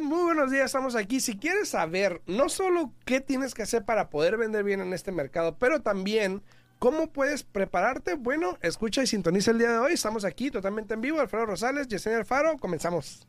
muy buenos días, estamos aquí. Si quieres saber no solo qué tienes que hacer para poder vender bien en este mercado, pero también cómo puedes prepararte, bueno, escucha y sintoniza el día de hoy. Estamos aquí totalmente en vivo. Alfredo Rosales, Yesenia Alfaro, comenzamos.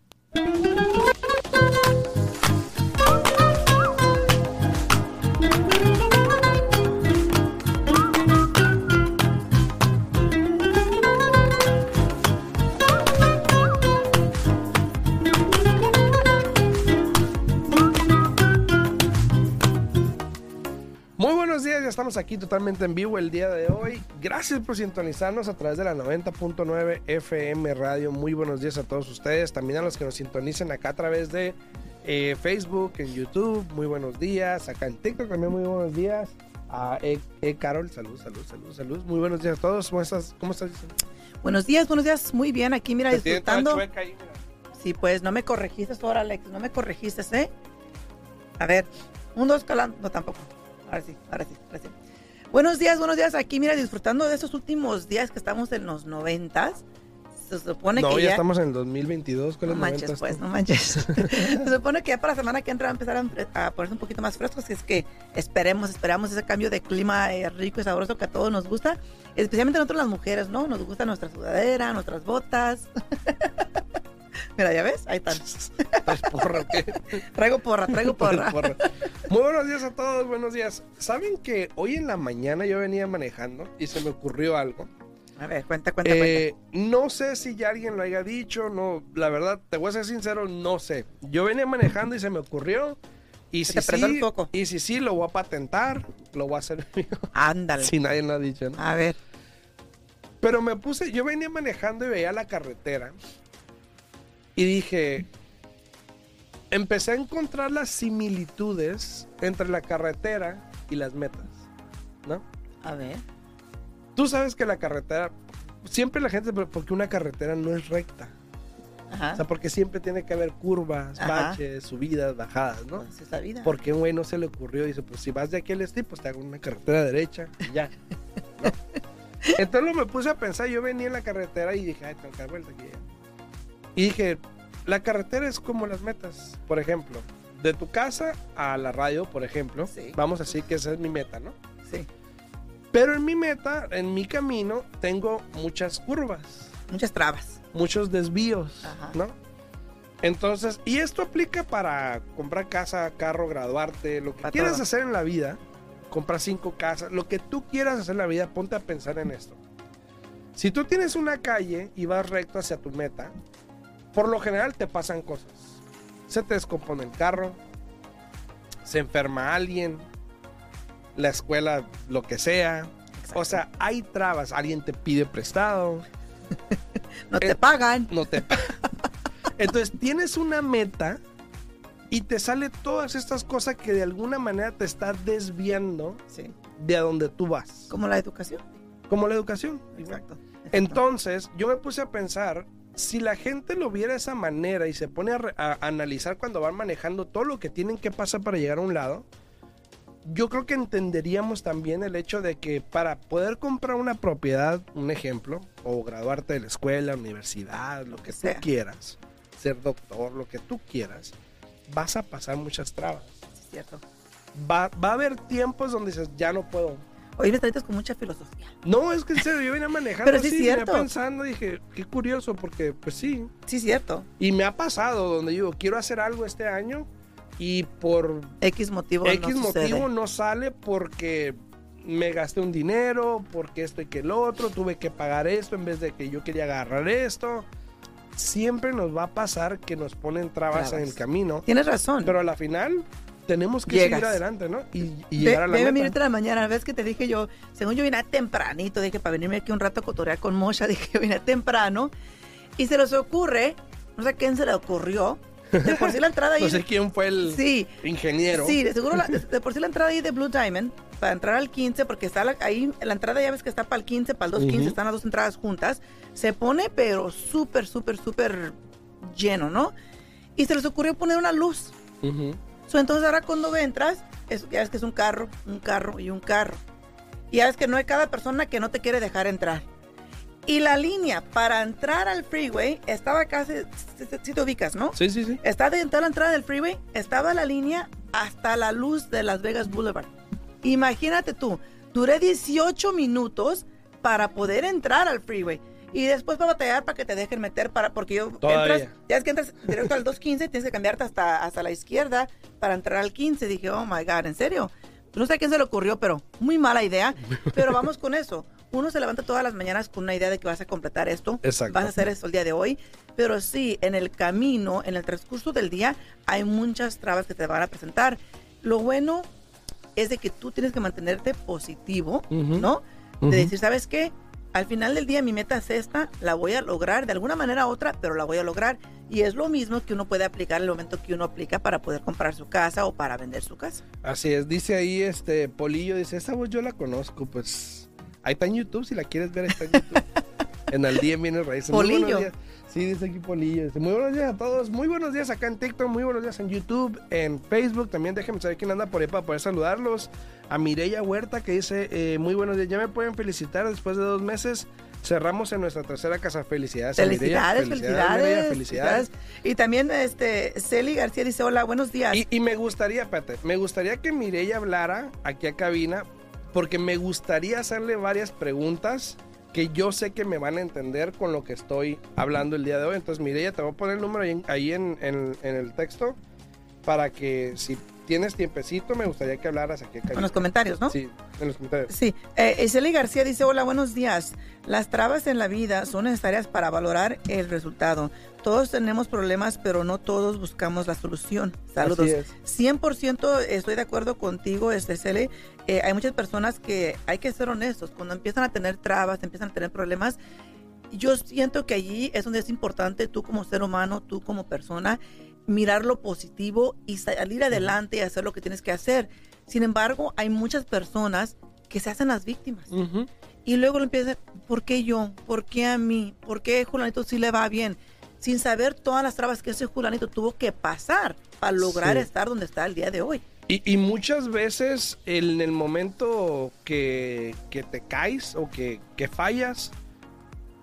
Estamos aquí totalmente en vivo el día de hoy. Gracias por sintonizarnos a través de la 90.9 FM Radio. Muy buenos días a todos ustedes, también a los que nos sintonicen acá a través de eh, Facebook, en YouTube. Muy buenos días, acá en TikTok también muy buenos días. A e, e Carol, salud, salud, salud, salud. Muy buenos días a todos. ¿Cómo estás? ¿Cómo estás? Buenos días, buenos días. Muy bien, aquí mira, disfrutando. chueca ahí, mira. Sí, pues no me corregiste ahora, Alex. No me corregiste, ¿eh? A ver, un, dos, calando. No, tampoco. Ahora sí, ahora sí, ahora sí. Buenos días, buenos días. Aquí, mira, disfrutando de estos últimos días que estamos en los noventas. Se supone No, que ya ya. estamos en el 2022. No ¿cuáles manches, pues, no manches. Se supone que ya para la semana que entra va a empezar a, ponerse un poquito más frescos. Es que esperemos, esperamos ese cambio de clima eh, rico y sabroso que a todos nos gusta. Especialmente a nosotros las mujeres, ¿no? Nos gusta nuestra sudadera, nuestras botas. Mira, ¿ya ves? Ahí están. ¿Traes porra qué? Traigo porra, traigo porra. Porra. Muy buenos días a todos, buenos días. ¿Saben que hoy en la mañana yo venía manejando y se me ocurrió algo? A ver, cuenta, cuenta, Eh, no sé si ya alguien lo haya dicho, no, la verdad, te voy a ser sincero, no sé. Yo venía manejando y se me ocurrió. Y si sí, y si sí, lo voy a patentar, lo voy a hacer mío. cuenta. Ándale. si nadie lo ha dicho, ¿no? A ver. Pero me puse, yo venía manejando y veía la carretera. Y dije, empecé a encontrar las similitudes entre la carretera y las metas, ¿no? A ver. Tú sabes que la carretera, siempre la gente, porque una carretera no es recta. Ajá. O sea, porque siempre tiene que haber curvas, Ajá. baches, subidas, bajadas, ¿no? Pues es la vida. Porque un güey no se le ocurrió, dice, pues si vas de aquí al este, pues te hago una carretera derecha y ya. ¿no? Entonces lo me puse a pensar, yo venía en la carretera y dije, ay, tengo que dar vuelta aquí. Y dije, la carretera es como las metas, por ejemplo, de tu casa a la radio, por ejemplo, Sí. vamos a decir que esa es mi meta, ¿no? Sí. Pero en mi meta, en mi camino, tengo muchas curvas, Muchas trabas. muchos desvíos, Ajá. ¿no? Entonces, y esto aplica para comprar casa, carro, graduarte, lo que Para quieras todo. hacer en la vida, comprar cinco casas, lo que tú quieras hacer en la vida, ponte a pensar en esto. Si tú tienes una calle y vas recto hacia tu meta, por lo general te pasan cosas. Se te descompone el carro, se enferma alguien, la escuela, lo que sea. O sea, hay trabas, alguien te pide prestado, No te Eh, pagan. no te Entonces tienes una meta y te sale todas estas cosas que de alguna manera te está desviando Sí. de a donde tú vas. Como la educación. Como la educación. Exacto. Entonces yo me puse a pensar, si la gente lo viera de esa manera y se pone a, analizar cuando van manejando todo lo que tienen que pasar para llegar a un lado, yo creo que entenderíamos también el hecho de que para poder comprar una propiedad, un ejemplo, o graduarte de la escuela, universidad, lo que tú Sea. quieras, ser doctor, lo que tú quieras, vas a pasar muchas trabas. Es cierto. Va, va a haber tiempos donde dices, ya no puedo. Hoy me traes con mucha filosofía. No, es que en serio, yo venía manejando Pero sí así, venía pensando, dije, qué curioso, porque pues sí. Sí, cierto. Y me ha pasado donde digo, quiero hacer algo este año y por X motivo X no sucede. motivo no sale porque me gasté un dinero, porque esto y que el otro, tuve que pagar esto en vez de que yo quería agarrar esto. Siempre nos va a pasar que nos ponen trabas, Trabas. en el camino, Tienes razón. pero a la final tenemos que Llegas. seguir adelante, ¿no? Y, y llegar a la ve, meta. minuto de la mañana, ves que te dije yo, según yo vine tempranito, dije para venirme aquí un rato a cotorear con Mosha, dije yo vine temprano, y se les ocurre, no sé a quién se le ocurrió, de por sí la entrada ahí, No sé quién fue el sí, ingeniero. sí, de seguro, la- de, por sí la entrada ahí de Blue Diamond, para entrar al 15, porque está la- ahí, la entrada ya ves que está para el 15, para el 215, Ujú. están las dos entradas juntas, se pone pero súper, súper, súper lleno, ¿no? Y se les ocurrió poner una luz. Ujú. So, entonces ahora cuando entras, es, ya ves que es un carro, un carro y un carro. Y ya ves que no hay cada persona que no te quiere dejar entrar. Y la línea para entrar al freeway estaba casi, si, te ubicas, ¿no? Sí, sí, sí. Está dentro de la entrada del freeway, estaba la línea hasta la luz de Las Vegas Boulevard. Imagínate tú, duré 18 minutos para poder entrar al freeway. Y después para batallar para que te dejen meter para porque yo entras, ya es que entras directo al 215, tienes que cambiarte hasta, hasta la izquierda para entrar al 15. Dije, oh my God, ¿en serio? No sé a quién se le ocurrió, pero muy mala idea. Pero vamos con eso. Uno se levanta todas las mañanas con una idea de que vas a completar esto. Exacto. Vas a hacer esto el día de hoy. Pero sí, en el camino, en el transcurso del día, hay muchas trabas que te van a presentar. Lo bueno es de que tú tienes que mantenerte positivo, ¿no? De decir, ¿sabes qué? Al final del día mi meta es esta, la voy a lograr de alguna manera u otra, pero la voy a lograr. Y es lo mismo que uno puede aplicar en el momento que uno aplica para poder comprar su casa o para vender su casa. Así es, dice ahí este Polillo, dice, esa voz yo la conozco, pues ahí está en YouTube, si la quieres ver, está en YouTube. en Al Día Viene Raíces. Polillo. Sí, dice aquí Polillo. muy buenos días a todos. Muy buenos días acá en TikTok. Muy buenos días en YouTube, en Facebook. También déjenme saber quién anda por ahí para poder saludarlos. A Mireya Huerta que dice, eh, muy buenos días. Ya me pueden felicitar después de dos meses. Cerramos en nuestra tercera casa. Felicidades. Felicidades, felicidades, felicidades, Y también este Celi García dice, hola, buenos días. Y, me gustaría, espérate, me gustaría que Mireya hablara aquí a cabina porque me gustaría hacerle varias preguntas que yo sé que me van a entender con lo que estoy hablando el día de hoy. Entonces, Mireya, te voy a poner el número ahí, en, el texto para que si tienes tiempecito, me gustaría que hablaras aquí. En los comentarios, ¿no? Sí, en los comentarios. Sí. Eh, García dice, hola, buenos días. Las trabas en la vida son necesarias para valorar el resultado. Todos tenemos problemas, pero no todos buscamos la solución. Saludos. 100% estoy de acuerdo contigo, este Cele. Eh, hay muchas personas que hay que ser honestos. Cuando empiezan a tener trabas, empiezan a tener problemas, yo siento que allí es donde es importante tú como ser humano, tú como persona, mirar lo positivo y salir adelante y hacer lo que tienes que hacer. Sin embargo, hay muchas personas que se hacen las víctimas. Y luego lo empiezan, ¿por qué yo? ¿Por qué a mí? ¿Por qué Julanito sí le va bien? Sin saber todas las trabas que ese Julanito tuvo que pasar para lograr estar donde está el día de hoy. Y, muchas veces en el momento que, te caes o que, fallas,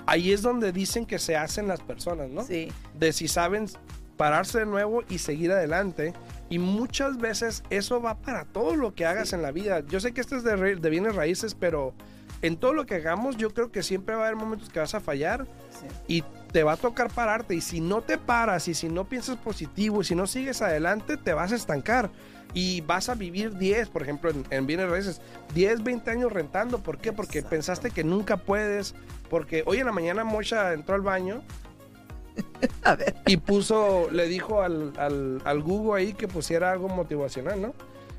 ahí es donde dicen que se hacen las personas, ¿no? Sí. De si saben pararse de nuevo y seguir adelante. Y muchas veces eso va para todo lo que hagas en la vida. Yo sé que esto es de, de, bienes raíces, pero en todo lo que hagamos yo creo que siempre va a haber momentos que vas a fallar y te va a tocar pararte. Y si no te paras y si no piensas positivo y si no sigues adelante, te vas a estancar y vas a vivir 10, por ejemplo, en, bienes raíces, 10, 20 años rentando. ¿Por qué? Porque pensaste que nunca puedes. Porque hoy en la mañana Mocha entró al baño. a ver. Y puso, le dijo al, al, Google ahí que pusiera algo motivacional, ¿no?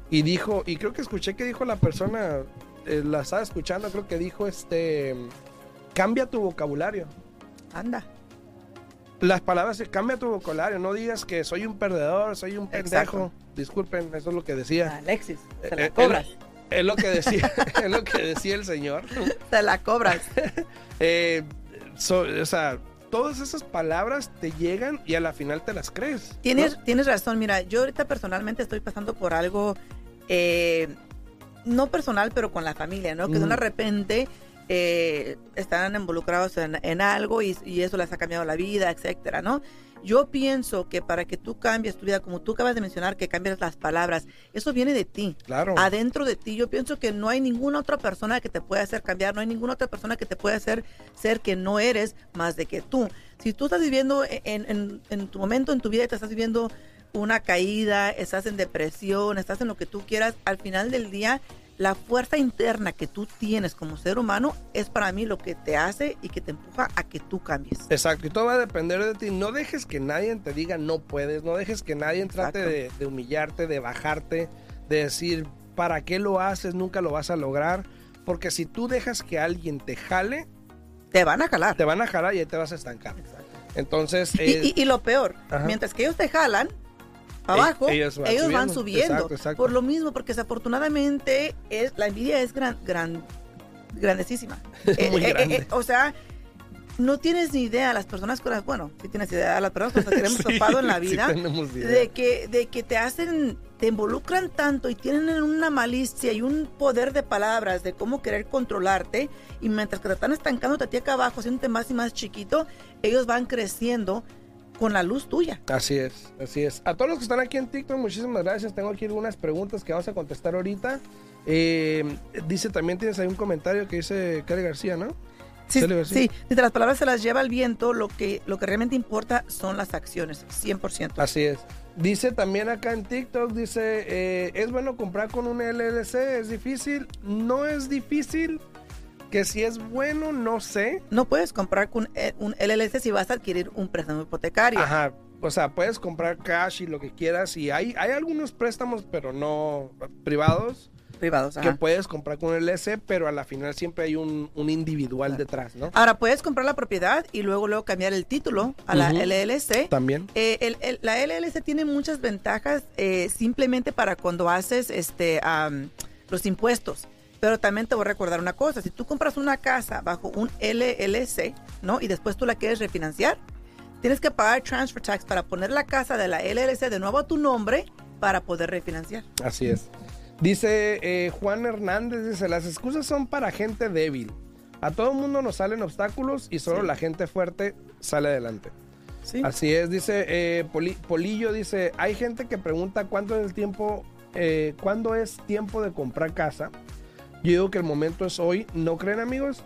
Y dijo, y creo que escuché que dijo la persona, eh, la estaba escuchando, creo que dijo este, cambia tu vocabulario. Anda las palabras, cambia tu vocabulario, no digas que soy un perdedor, soy un pendejo. Disculpen, eso es lo que decía. Alexis, se eh, la eh, cobras. Es, lo que decía, es lo que decía el señor. Se la cobras. Eh, o sea, todas esas palabras te llegan y a la final te las crees. Tienes, tienes razón, mira, yo ahorita personalmente estoy pasando por algo, no personal, pero con la familia, ¿no? Que de repente eh, están involucrados en, algo y, eso les ha cambiado la vida, etcétera, ¿no? Yo pienso que para que tú cambies tu vida, como tú acabas de mencionar, que cambies las palabras, eso viene de ti. Claro. Adentro de ti. Yo pienso que no hay ninguna otra persona que te pueda hacer cambiar, no hay ninguna otra persona que te pueda hacer ser que no eres más de que tú. Si tú estás viviendo en, en tu momento en tu vida y te estás viviendo una caída, estás en depresión, estás en lo que tú quieras, al final del día la fuerza interna que tú tienes como ser humano es para mí lo que te hace y que te empuja a que tú cambies. Exacto, y todo va a depender de ti. No dejes que nadie te diga no puedes, no dejes que nadie trate de, humillarte, de bajarte, de decir, ¿para qué lo haces? Nunca lo vas a lograr. Porque si tú dejas que alguien te jale, te van a jalar. Te van a jalar y ahí te vas a estancar. Entonces. y, eh, lo peor, mientras que ellos te jalan, abajo, ellos van, subiendo. Por lo mismo, porque desafortunadamente es, la envidia es gran, gran, grandísima. Eh, Muy eh, grande. Eh, o sea, no tienes ni idea, las personas con las, bueno, si tienes idea, las personas con las que hemos topado en la vida, de que, de que te hacen, te involucran tanto y tienen una malicia y un poder de palabras de cómo querer controlarte y mientras que te están estancando a ti acá abajo, haciéndote más y más chiquito, ellos van creciendo con la luz tuya. Así es, así es. A todos los que están aquí en TikTok, muchísimas gracias. Tengo aquí algunas preguntas que vamos a contestar ahorita. Eh, dice también, tienes ahí un comentario que dice Karen García, ¿no? Sí, sí, desde las palabras se las lleva el viento, lo que, lo que realmente importa son las acciones, 100%. Así es. Dice también acá en TikTok, dice, eh, ¿es bueno comprar con un LLC? ¿Es difícil? No es difícil, que si es bueno, no sé. No puedes comprar con eh, un LLC si vas a adquirir un préstamo hipotecario. Ajá, o sea, puedes comprar cash y lo que quieras y hay, hay algunos préstamos, pero no privados privados. Que puedes comprar con el LLC, pero a la final siempre hay un, individual detrás, ¿no? Ahora, puedes comprar la propiedad y luego, luego cambiar el título a la LLC. También. Eh, la LLC tiene muchas ventajas eh, simplemente para cuando haces este los impuestos. Pero también te voy a recordar una cosa, si tú compras una casa bajo un LLC, ¿no? Y después tú la quieres refinanciar, tienes que pagar transfer tax para poner la casa de la LLC de nuevo a tu nombre para poder refinanciar. Así es. Dice eh, Juan Hernández, dice, las excusas son para gente débil. A todo el mundo nos salen obstáculos y solo la gente fuerte sale adelante. Sí. Así es, dice eh, Polillo, dice, hay gente que pregunta cuánto es el tiempo, eh, cuándo es tiempo de comprar casa. Yo digo que el momento es hoy, ¿no creen amigos?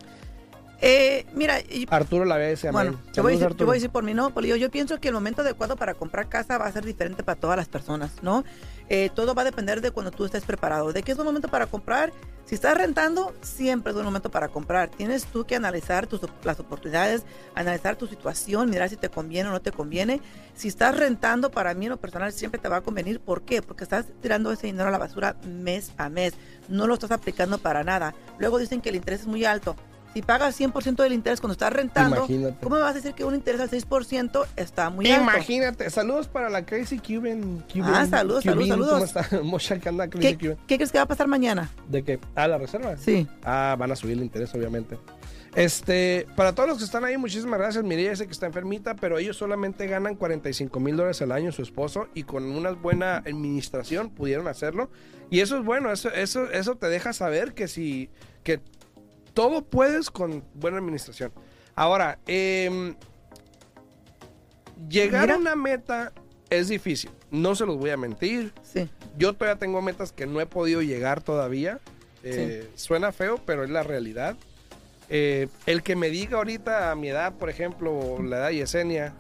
Eh, mira, Arturo la ve ese Bueno, yo voy, a decir, por mí, no, Polillo, yo pienso que el momento adecuado para comprar casa va a ser diferente para todas las personas, ¿no? Eh, todo va a depender de cuando tú estés preparado. ¿De qué es un momento para comprar? Si estás rentando, siempre es un momento para comprar. Tienes tú que analizar tus, las oportunidades, analizar tu situación, mirar si te conviene o no te conviene. Si estás rentando, para mí en lo personal siempre te va a convenir. ¿Por qué? Porque estás tirando ese dinero a la basura mes a mes. No lo estás aplicando para nada. Luego dicen que el interés es muy alto si pagas 100% del interés cuando estás rentando, ¿cómo me vas a decir que un interés al 6% está muy alto? Imagínate. Saludos para la Crazy Cuban. ah, saludos, saludos, saludos. ¿Cómo? Crazy ¿Qué, Cuban. ¿Qué crees que va a pasar mañana? ¿De qué? Ah, la reserva. Sí. Ah, van a subir el interés, obviamente. Este, para todos los que están ahí, muchísimas gracias. Mireya sé que está enfermita, pero ellos solamente ganan 45 mil dólares al año, su esposo, y con una buena administración pudieron hacerlo. Y eso es bueno, eso, eso, eso te deja saber que si, que todo puedes con buena administración. Ahora, em, llegar a una meta es difícil. No se los voy a mentir. Sí. Yo todavía tengo metas que no he podido llegar todavía. Eh, suena feo, pero es la realidad. Eh, el que me diga ahorita a mi edad, por ejemplo, la edad de Yesenia,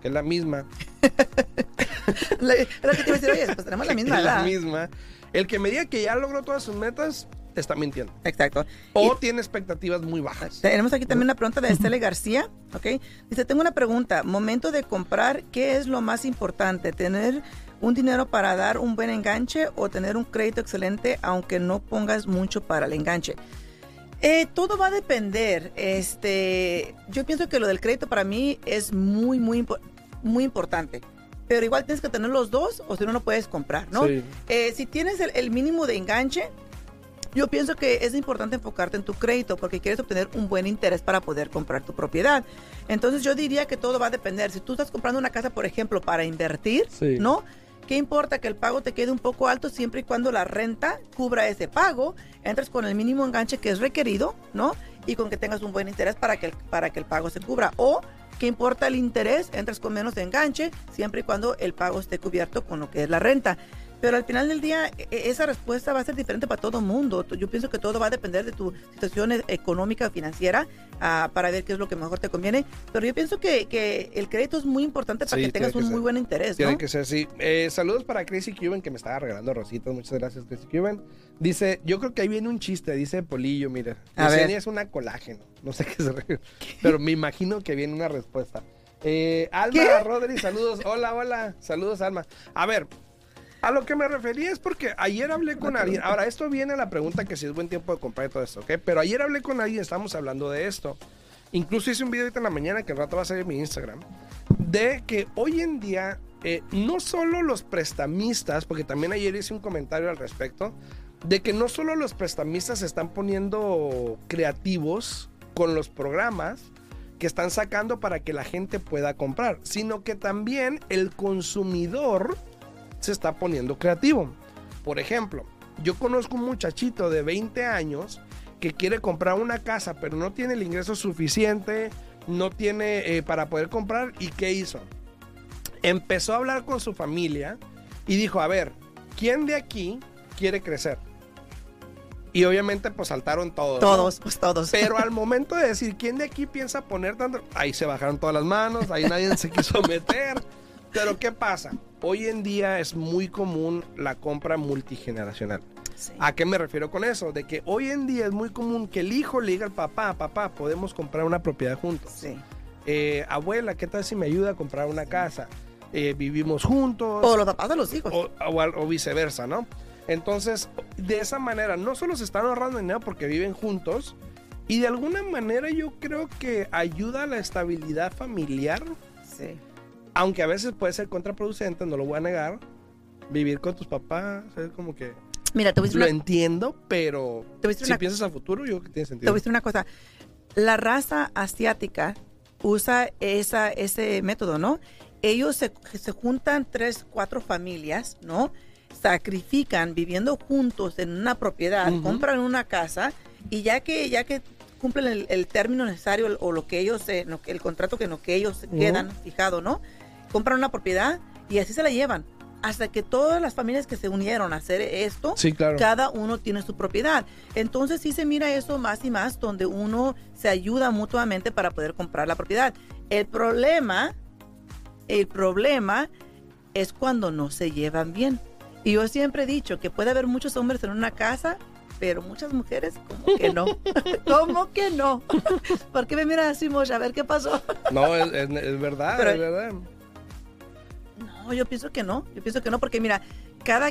que es la misma. Era que te iba a decir, oye, pues tenemos la misma edad. La misma. El que me diga que ya logró todas sus metas, está mintiendo. Exacto. O tiene expectativas muy bajas. Tenemos aquí también una pregunta de Estela García, ¿ok? Dice, tengo una pregunta. Momento de comprar, ¿qué es lo más importante? ¿Tener un dinero para dar un buen enganche o tener un crédito excelente aunque no pongas mucho para el enganche? Eh, todo va a depender. Este, yo pienso que lo del crédito para mí es muy, muy, muy importante pero igual tienes que tener los dos o si no, no puedes comprar, ¿no? Eh, si tienes el, mínimo de enganche, yo pienso que es importante enfocarte en tu crédito porque quieres obtener un buen interés para poder comprar tu propiedad. Entonces yo diría que todo va a depender. Si tú estás comprando una casa, por ejemplo, para invertir, ¿no? ¿Qué importa que el pago te quede un poco alto siempre y cuando la renta cubra ese pago? Entras con el mínimo enganche que es requerido, ¿no? Y con que tengas un buen interés para que el, para que el pago se cubra. O ¿Qué importa el interés? Entras con menos enganche siempre y cuando el pago esté cubierto con lo que es la renta. Pero al final del día, e, e, esa respuesta va a ser diferente para todo el mundo. Yo pienso que todo va a depender de tu situación e, económica o financiera ah, para ver qué es lo que mejor te conviene. Pero yo pienso que, que el crédito es muy importante para que tengas un muy buen interés. Tiene que ser así. Eh, saludos para Crazy Cuban que me estaba regalando rositas. Muchas gracias, Crazy Cuban. Dice, yo creo que ahí viene un chiste, dice Polillo, mira. A es una colágeno. No sé qué se pero me imagino que viene una respuesta. Eh, Alma Rodri, saludos. Hola, hola. Saludos, Alma. A ver, a lo que me refería es porque ayer hablé con alguien. Ahora, esto viene a la pregunta que si es buen tiempo de comprar todo esto, ¿ok? Pero ayer hablé con alguien, estamos hablando de esto. Incluso hice un video ahorita en la mañana que el rato va a salir en mi Instagram. De que hoy en día, eh, no solo los prestamistas, porque también ayer hice un comentario al respecto, de que no solo los prestamistas se están poniendo creativos con los programas que están sacando para que la gente pueda comprar, sino que también el consumidor se está poniendo creativo. Por ejemplo, yo conozco un muchachito de 20 años que quiere comprar una casa, pero no tiene el ingreso suficiente, no tiene eh, para poder comprar. ¿Y qué hizo? Empezó a hablar con su familia y dijo, a ver, ¿quién de aquí quiere crecer? Y obviamente pues saltaron todos. Todos, pues todos. Pero al momento de decir, ¿quién de aquí piensa poner tanto? Ahí se bajaron todas las manos, ahí nadie se quiso meter. Pero ¿qué pasa? Hoy en día es muy común la compra multigeneracional. Sí. ¿A qué me refiero con eso? De que hoy en día es muy común que el hijo le diga al papá, papá, podemos comprar una propiedad juntos. Sí. Eh, abuela, ¿qué tal si me ayuda a comprar una casa? Eh, vivimos juntos. O los papás de los hijos. o, o viceversa, ¿no? Entonces, de esa manera, no solo se están ahorrando dinero porque viven juntos, y de alguna manera yo creo que ayuda a la estabilidad familiar, Sí. Aunque a veces puede ser contraproducente, no lo voy a negar. Vivir con tus papás, es como que Mira, te lo una, entiendo, pero te si una- piensas a futuro, yo creo que tiene te voy sentido. a decir una cosa. La raza asiática usa esa, ese método, ¿no? Ellos se, se juntan tres, cuatro familias, ¿no? Sacrifican viviendo juntos en una propiedad, compran una casa y ya que ya que cumplen el, el término necesario el- o lo que ellos, eh, el contrato que, lo que ellos quedan fijado, ¿no? Compran una propiedad y así se la llevan. Hasta que todas las familias que se unieron a hacer esto, Sí, claro. cada uno tiene su propiedad. Entonces sí se mira eso más y más, donde uno se ayuda mutuamente para poder comprar la propiedad. El problema, el problema es cuando no se llevan bien. Y yo siempre he dicho que puede haber muchos hombres en una casa, pero muchas mujeres como que no. ¿Cómo que no? ¿Por qué me miras así, Mocha? A ver qué pasó. No, es, es- es verdad, Pero- es verdad. No, yo pienso que no. Yo pienso que no, porque mira, cada...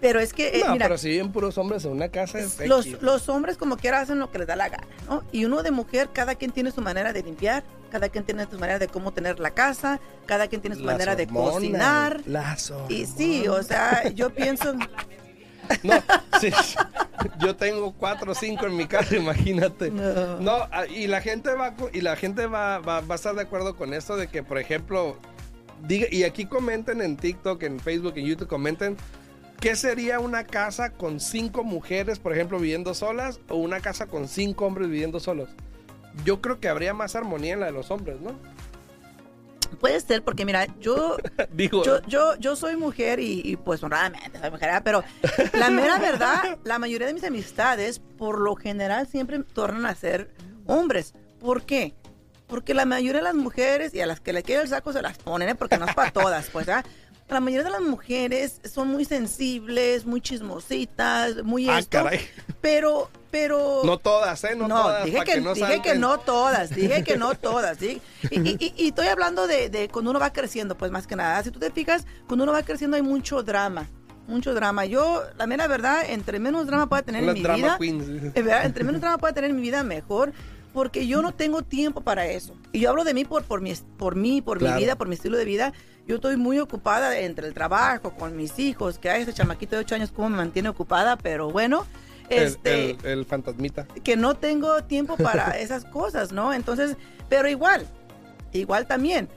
Pero es que, eh, no, mira, pero si viven puros hombres en una casa, es los, los hombres como quiera hacen lo que les da la gana, ¿no? Y uno de mujer, cada quien tiene su manera de limpiar, cada quien tiene su manera de cómo tener la casa, cada quien tiene su Las manera de cocinar. las Y sí, o sea, yo pienso, No, sí, yo tengo cuatro o cinco en mi casa, imagínate. No. No, ah, y la gente va y la gente va, va, va a estar de acuerdo con esto de que, por ejemplo, diga, y aquí comenten en TikTok, en Facebook, en YouTube, comenten qué sería una casa con cinco mujeres, por ejemplo, viviendo solas, o una casa con cinco hombres viviendo solos. Yo creo que habría más armonía en la de los hombres, ¿no? Puede ser, porque mira, yo, Digo, yo, yo, yo soy mujer y, y, pues honradamente soy mujer, ¿verdad? pero la mera verdad, la mayoría de mis amistades, por lo general, siempre tornan a ser hombres. ¿Por qué? Porque la mayoría de las mujeres, y a las que le queda el saco se las ponen, ¿eh? porque no es para todas, pues, ¿verdad? La mayoría de las mujeres son muy sensibles, muy chismositas, muy ah, esto, caray. pero, pero... No todas, ¿eh? No, No, todas. dije, pa' que, no dije que no todas, dije que no todas, ¿sí? Y, y- y- y estoy hablando de, de cuando uno va creciendo, pues más que nada. Si tú te fijas, cuando uno va creciendo hay mucho drama, mucho drama. Yo, la mera verdad, entre menos drama pueda tener Las en mi drama vida, queens. eh, entre menos drama pueda tener en mi vida, mejor. Porque yo no tengo tiempo para eso. Y yo hablo de mí por, por, mi, por mí, por Claro. mi vida, por mi estilo de vida. Yo estoy muy ocupada entre el trabajo, con mis hijos, que hay ese chamaquito de 8 años, cómo me mantiene ocupada, pero bueno. El, Este, el- el fantasmita. que no tengo tiempo para esas cosas, ¿no? Entonces, pero igual, igual también,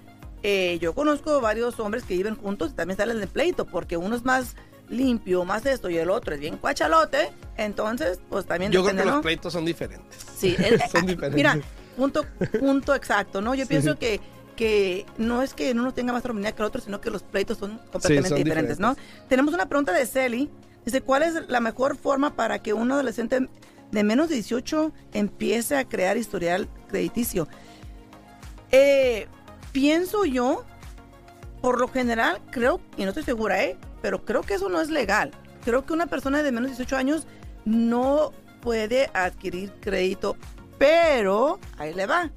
eh, yo conozco varios hombres que viven juntos y también salen de pleito, porque uno es más limpio, más esto, y el otro es bien cuachalote, entonces, pues también Yo creo que los pleitos son diferentes. Sí, eh, eh, Son ah, diferentes. Mira, punto, punto exacto, ¿no? Yo Sí. pienso que, que no es que uno tenga más armonía que el otro, sino que los pleitos son completamente son diferentes, ¿no? Tenemos una pregunta de Celi. Dice, ¿cuál es la mejor forma para que un adolescente de menos de 18 empiece a crear historial crediticio? Eh, pienso yo, por lo general, creo, y no estoy segura, ¿eh? Pero creo que eso no es legal. Creo que una persona de menos de 18 años no puede adquirir crédito, pero ahí le va.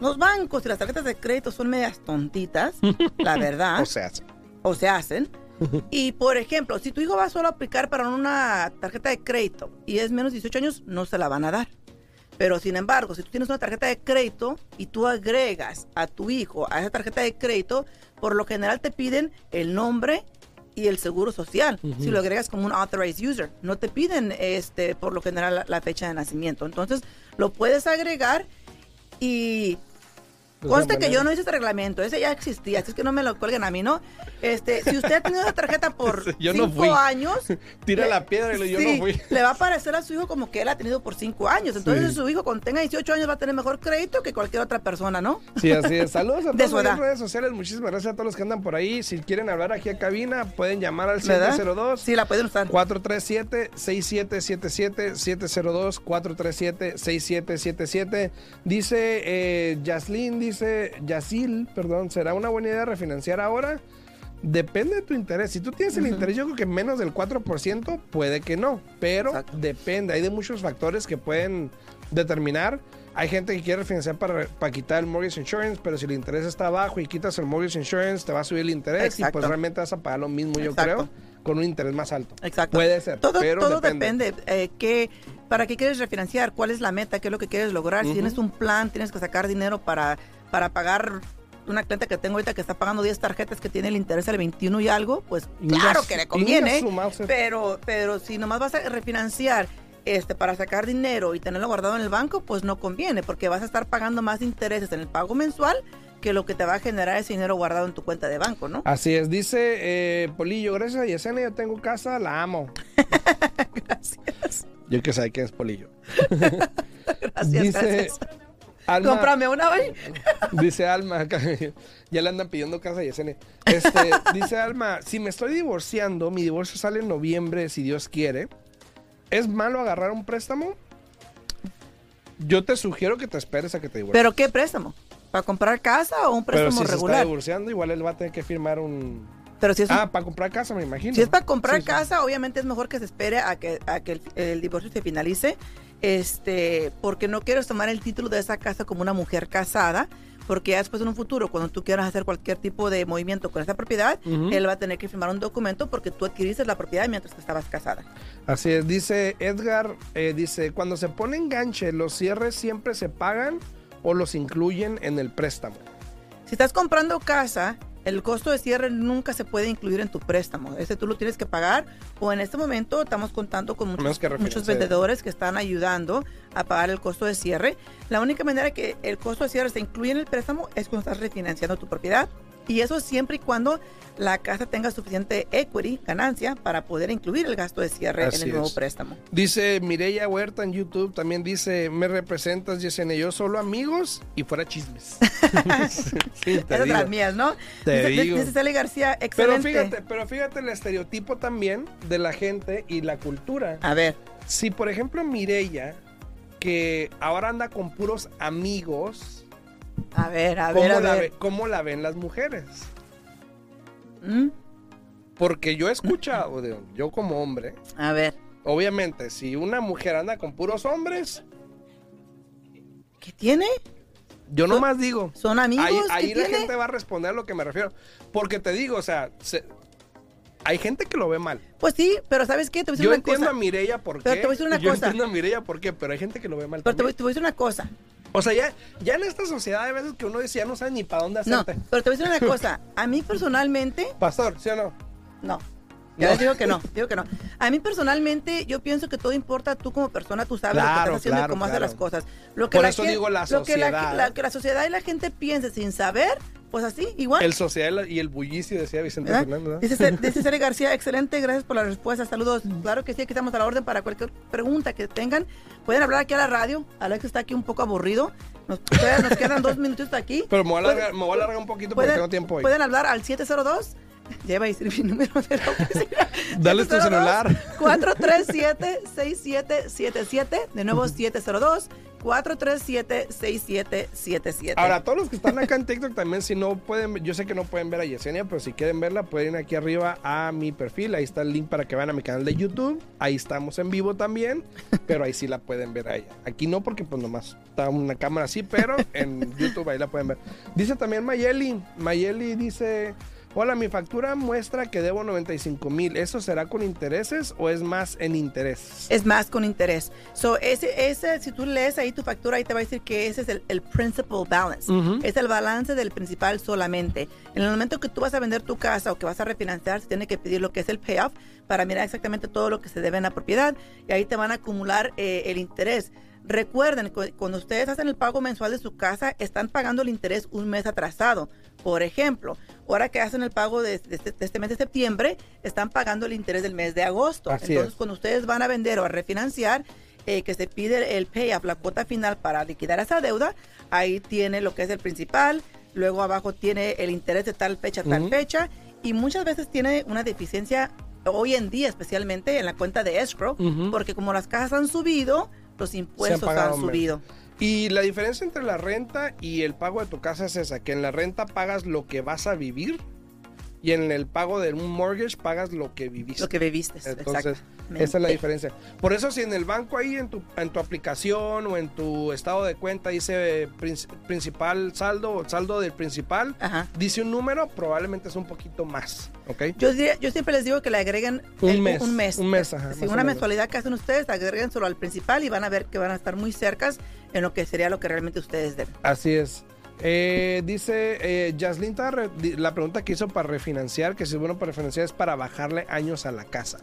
Los bancos y las tarjetas de crédito son medias tontitas, la verdad O sea, sí. o se hacen. Y por ejemplo, si tu hijo va solo a aplicar para una tarjeta de crédito y es menos de 18 años, no se la van a dar. Pero sin embargo, si tú tienes una tarjeta de crédito y tú agregas a tu hijo a esa tarjeta de crédito, por lo general te piden el nombre y el seguro social. Si lo agregas como un authorized user, no te piden este por lo general la, la fecha de nacimiento. Entonces, lo puedes agregar y de Conste esa que yo no hice este reglamento, ese ya existía, así es que no me lo cuelguen a mí, ¿no? Este, si usted ha tenido una tarjeta por yo no cinco fui. años, Tira le- la piedra y lo- yo sí, no fui. le va a parecer a su hijo como que él ha tenido por cinco años. Entonces, Sí. su hijo cuando tenga 18 años va a tener mejor crédito que cualquier otra persona, ¿no? Sí, así es. Saludos a todos en edad. redes sociales. Muchísimas gracias a todos los que andan por ahí. Si quieren hablar aquí a cabina, pueden llamar al ¿Verdad? 702 Sí, la pueden usar. 437-6777, 702-437-6777. Dice eh, Yaslin, dice Yasil, perdón, ¿será una buena idea refinanciar ahora? Depende de tu interés. Si tú tienes el interés, yo creo que menos del 4%, puede que no. Pero Exacto. depende. Hay de muchos factores que pueden determinar. Hay gente que quiere refinanciar para, para quitar el mortgage insurance, pero si el interés está bajo y quitas el mortgage insurance, te va a subir el interés y pues realmente vas a pagar lo mismo, yo Exacto. creo, con un interés más alto. Exacto. Puede ser, Todo, pero todo depende. depende. eh, qué- ¿Para qué quieres refinanciar? ¿Cuál es la meta? ¿Qué es lo que quieres lograr? Si tienes un plan, tienes que sacar dinero para, para pagar una clienta que tengo ahorita que está pagando 10 tarjetas que tiene el interés al 21 y algo, pues claro que le conviene. Pero, pero si nomás vas a refinanciar este, para sacar dinero y tenerlo guardado en el banco, pues no conviene, porque vas a estar pagando más intereses en el pago mensual que lo que te va a generar ese dinero guardado en tu cuenta de banco, ¿no? Así es, dice eh, Polillo, gracias a Yesenia, yo tengo casa, la amo. Gracias. Yo que sé quién es Polillo. Gracias, dice gracias. Alma, Cómprame una, güey. dice Alma, ya le andan pidiendo casa a Yesenia. Este, dice Alma, si me estoy divorciando, mi divorcio sale en noviembre, si Dios quiere. ¿Es malo agarrar un préstamo? Yo te sugiero que te esperes a que te divorcies. ¿Pero qué préstamo? ¿Para comprar casa o un Pero préstamo si se está regular? divorciando, igual él va a tener que firmar un... Pero si es, un- Ah, para comprar casa, me imagino. si es para comprar Sí, sí. casa, obviamente es mejor que se espere a que, a que el, el divorcio se finalice, este, porque no quieres tomar el título de esa casa como una mujer casada, porque ya después en un futuro, cuando tú quieras hacer cualquier tipo de movimiento con esa propiedad, él va a tener que firmar un documento porque tú adquiriste la propiedad mientras que estabas casada. Así es, dice Edgar, eh, dice, cuando se pone enganche, ¿los cierres siempre se pagan o los incluyen en el préstamo? Si estás comprando casa, el costo de cierre nunca se puede incluir en tu préstamo. Ese tú lo tienes que pagar o en este momento estamos contando con muchos, muchos vendedores que están ayudando a pagar el costo de cierre. La única manera que el costo de cierre se incluye en el préstamo es cuando estás refinanciando tu propiedad. Y eso siempre y cuando la casa tenga suficiente equity, ganancia, para poder incluir el gasto de cierre Así en el nuevo es. préstamo. Dice Mireya Huerta en YouTube, también dice, me representas, Yesenia, yo solo amigos y fuera chismes. sí, Esas las mías, ¿no? Te dice, digo. dice Sally García, Pero excelente. fíjate, pero fíjate el estereotipo también de la gente y la cultura. A ver, Si por ejemplo Mireya, que ahora anda con puros amigos, a ver, a ¿cómo, ver, a la ver. ve- cómo la ven las mujeres? ¿Mm? Porque yo he escuchado, yo como hombre, A ver. obviamente, si una mujer anda con puros hombres, ¿Qué tiene? yo nomás digo, ¿Son amigos? ahí, ¿Qué ahí la tiene? gente va a responder a lo que me refiero. Porque te digo, o sea, se- hay gente que lo ve mal. Pues sí, pero ¿sabes qué? Te voy a decir Yo una entiendo cosa. a Mireya por qué. Pero te voy a decir una yo cosa. entiendo a Mireya por qué, pero hay gente que lo ve mal. Pero te voy, te voy a decir una cosa. O sea, ya, ya en esta sociedad hay veces que uno dice, ya no sabe ni para dónde No, hacerte. pero te voy a decir una cosa. A mí personalmente, Pastor, ¿sí o no? no. Ya No. les digo que no, digo que no. A mí personalmente, yo pienso que todo importa tú como persona, tú sabes lo que estás haciendo claro, y cómo haces las cosas. Lo que Por la eso digo la Lo que la, sociedad. la- que la sociedad y la gente piense sin saber, pues así, igual. El social y el bullicio, decía Vicente ¿verdad? Fernández. ¿verdad? Dice, dice Cere García, excelente, gracias por la respuesta, saludos. Claro que sí, aquí estamos a la orden para cualquier pregunta que tengan. Pueden hablar aquí a la radio, Alex está aquí un poco aburrido. Nos, nos quedan dos minutitos aquí. Pero me voy a alargar, me voy a alargar un poquito porque tengo tiempo hoy. pueden hablar al 702. Lleva a decir mi número de la oficina. Dale tu celular. 437-6777. De nuevo, 702-437-6777. Ahora, todos los que están acá en TikTok también, si no pueden, yo sé que no pueden ver a Yesenia, pero si quieren verla, pueden ir aquí arriba a mi perfil. Ahí está el link para que vayan a mi canal de YouTube. Ahí estamos en vivo también, pero ahí sí la pueden ver a ella. Aquí no, porque pues nomás está una cámara así, pero en YouTube ahí la pueden ver. Dice también Mayeli. Mayeli dice. Hola, mi factura muestra que debo 95 mil. ¿Eso será con intereses o es más en interés? Es más con interés. So, ese, ese, si tú lees ahí tu factura, ahí te va a decir que ese es el, el principal balance. Ujú. Es el balance del principal solamente. En el momento que tú vas a vender tu casa o que vas a refinanciar, se tiene que pedir lo que es el payoff para mirar exactamente todo lo que se debe en la propiedad y ahí te van a acumular eh, el interés. Recuerden, cu- cuando ustedes hacen el pago mensual de su casa, están pagando el interés un mes atrasado. Por ejemplo, ahora que hacen el pago de, de este, de este mes de septiembre, están pagando el interés del mes de agosto. Así Entonces, es. cuando ustedes van a vender o a refinanciar, eh, que se pide el payoff, la cuota final para liquidar esa deuda, ahí tiene lo que es el principal, luego abajo tiene el interés de tal fecha, tal fecha, y muchas veces tiene una deficiencia hoy en día, especialmente en la cuenta de escrow, porque como las casas han subido, los impuestos han menos. subido. Y la diferencia entre la renta y el pago de tu casa es esa, que en la renta pagas lo que vas a vivir y en el pago de un mortgage pagas lo que viviste. Lo que viviste. Entonces, exactamente. esa es la diferencia. Por eso si en el banco ahí, en tu, en tu aplicación o en tu estado de cuenta dice eh, prin- principal saldo o saldo del principal, Ajá. dice un número, probablemente es un poquito más, ¿ok? Yo, diría- yo siempre les digo que le agreguen Un el- mes, Un mes. un mes, ajá, una mensualidad que hacen ustedes, agreguen solo al principal y van a ver que van a estar muy cercas en lo que sería lo que realmente ustedes deben. Así es. Eh, dice eh, Yaslin, estaba re- di- la pregunta que hizo para refinanciar, que si es bueno para refinanciar es para bajarle años a la casa.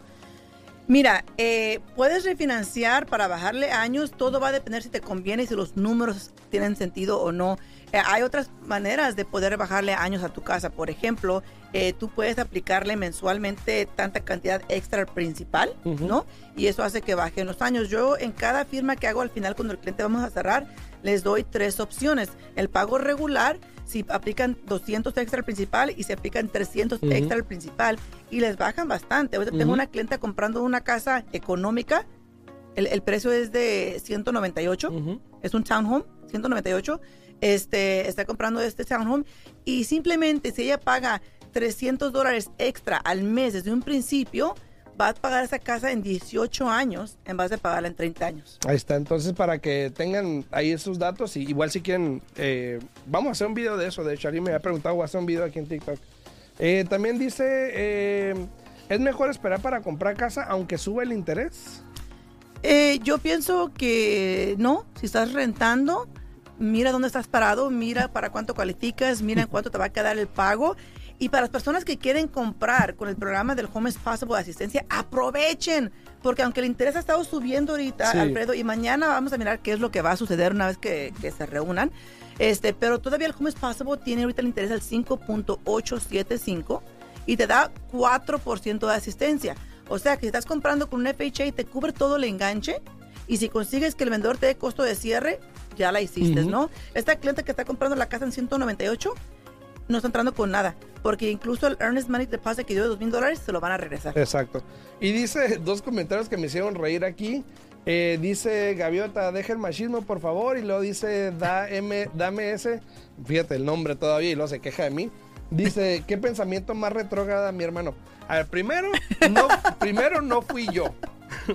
Mira, eh, puedes refinanciar para bajarle años, todo va a depender si te conviene y si los números tienen sentido o no. Eh, hay otras maneras de poder bajarle años a tu casa. Por ejemplo, eh, tú puedes aplicarle mensualmente tanta cantidad extra al principal. ¿no? Y eso hace que bajen los años. Yo en cada firma que hago al final cuando el cliente vamos a cerrar, les doy tres opciones. El pago regular, si aplican 200 extra al principal y se aplican 300 Ujú. extra al principal y les bajan bastante. Ahorita tengo una clienta comprando una casa económica. El, el precio es de 198. Ujú. Es un townhome, 198. Este, está comprando este townhome y simplemente si ella paga 300 dólares extra al mes desde un principio, va a pagar esa casa en 18 años en vez de pagarla en 30 años. Ahí está, entonces para que tengan ahí esos datos y igual si quieren, eh, vamos a hacer un video de eso, de hecho, alguien me ha preguntado, voy a hacer un video aquí en TikTok. Eh, también dice, eh, ¿es mejor esperar para comprar casa aunque sube el interés? Yo pienso que no, si estás rentando, mira dónde estás parado, mira para cuánto calificas, mira en cuánto te va a quedar el pago. Y para las personas que quieren comprar con el programa del Home is Possible de asistencia, aprovechen, porque aunque el interés ha estado subiendo ahorita, Sí. Alfredo, y mañana vamos a mirar qué es lo que va a suceder una vez que, que se reúnan, este, pero todavía el Home is Possible tiene ahorita el interés al 5.875 y te da 4% de asistencia. O sea que si estás comprando con un FHA te cubre todo el enganche y si consigues que el vendedor te dé costo de cierre, ya la hiciste. ¿no? Esta cliente que está comprando la casa en 198 no está entrando con nada, porque incluso el Earnest Money Deposit que dio de 2 mil dólares se lo van a regresar. Exacto. Y dice dos comentarios que me hicieron reír aquí. Eh, dice Gaviota, deja el machismo por favor. Y luego dice da M, dame ese. Fíjate el nombre todavía y luego se queja de mí. Dice, ¿qué pensamiento más retrógrada, mi hermano? A ver, primero, no, primero no fui yo.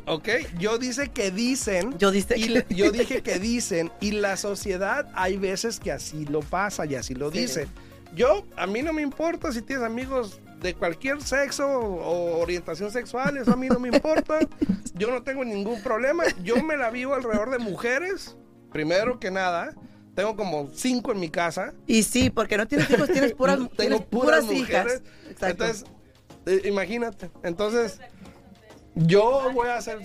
¿Ok? Yo dice que dicen. Yo dice y le- yo dije que dicen. Y la sociedad hay veces que así lo pasa y así lo Sí. dice. Yo, a mí no me importa si tienes amigos de cualquier sexo o orientación sexual, eso a mí no me importa. Yo no tengo ningún problema. Yo me la vivo alrededor de mujeres, primero que nada. Tengo como cinco en mi casa. Y sí, porque no tienes hijos, tienes puras, Tengo tienes puras, puras hijas. mujeres. Exacto. Entonces, eh, imagínate. Entonces, yo voy a ser.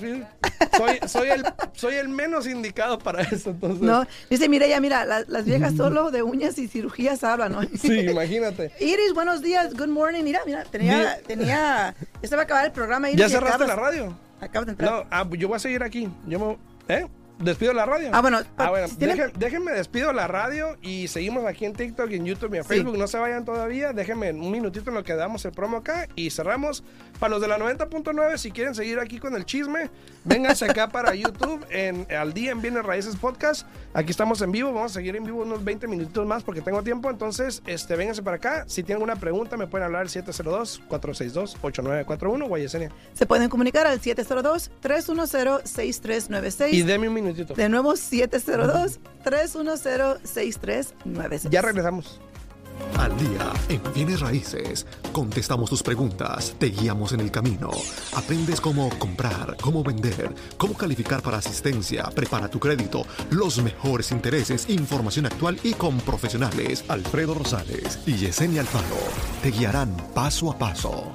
Soy, soy, el, soy el menos indicado para eso. Entonces, no, dice Mireya, mira, la- las viejas solo de uñas y cirugías hablan, ¿no? sí, imagínate. Iris, buenos días, good morning. Mira, mira, tenía, tenía, ya se va a acabar el programa. Iris, ¿Ya cerraste acabas- la radio? Acabas de entrar. No, ah, pues yo voy a seguir aquí. Yo me, ¿Eh? ¿Despido la radio? Ah, bueno, Ah, bueno, si dejen- déjenme despido la radio y seguimos aquí en TikTok, en YouTube y en Sí. Facebook. No se vayan todavía. Déjenme un minutito en lo que damos el promo acá y cerramos. Para los de la 90.9, si quieren seguir aquí con el chisme, vénganse acá para YouTube en Al Día en Bienes Raíces Podcast. Aquí estamos en vivo. Vamos a seguir en vivo unos 20 minutitos más porque tengo tiempo. Entonces, este, vénganse para acá. Si tienen alguna pregunta, me pueden hablar al 702-462-8941 Guayesenia. Se pueden comunicar al 702-310-6396. Y deme un minutito. De nuevo, 702-310-6396. Ya regresamos. Al día en bienes raíces, contestamos tus preguntas, te guiamos en el camino, aprendes cómo comprar, cómo vender, cómo calificar para asistencia, prepara tu crédito, los mejores intereses, información actual y con profesionales. Alfredo Rosales y Yesenia Alfaro te guiarán paso a paso.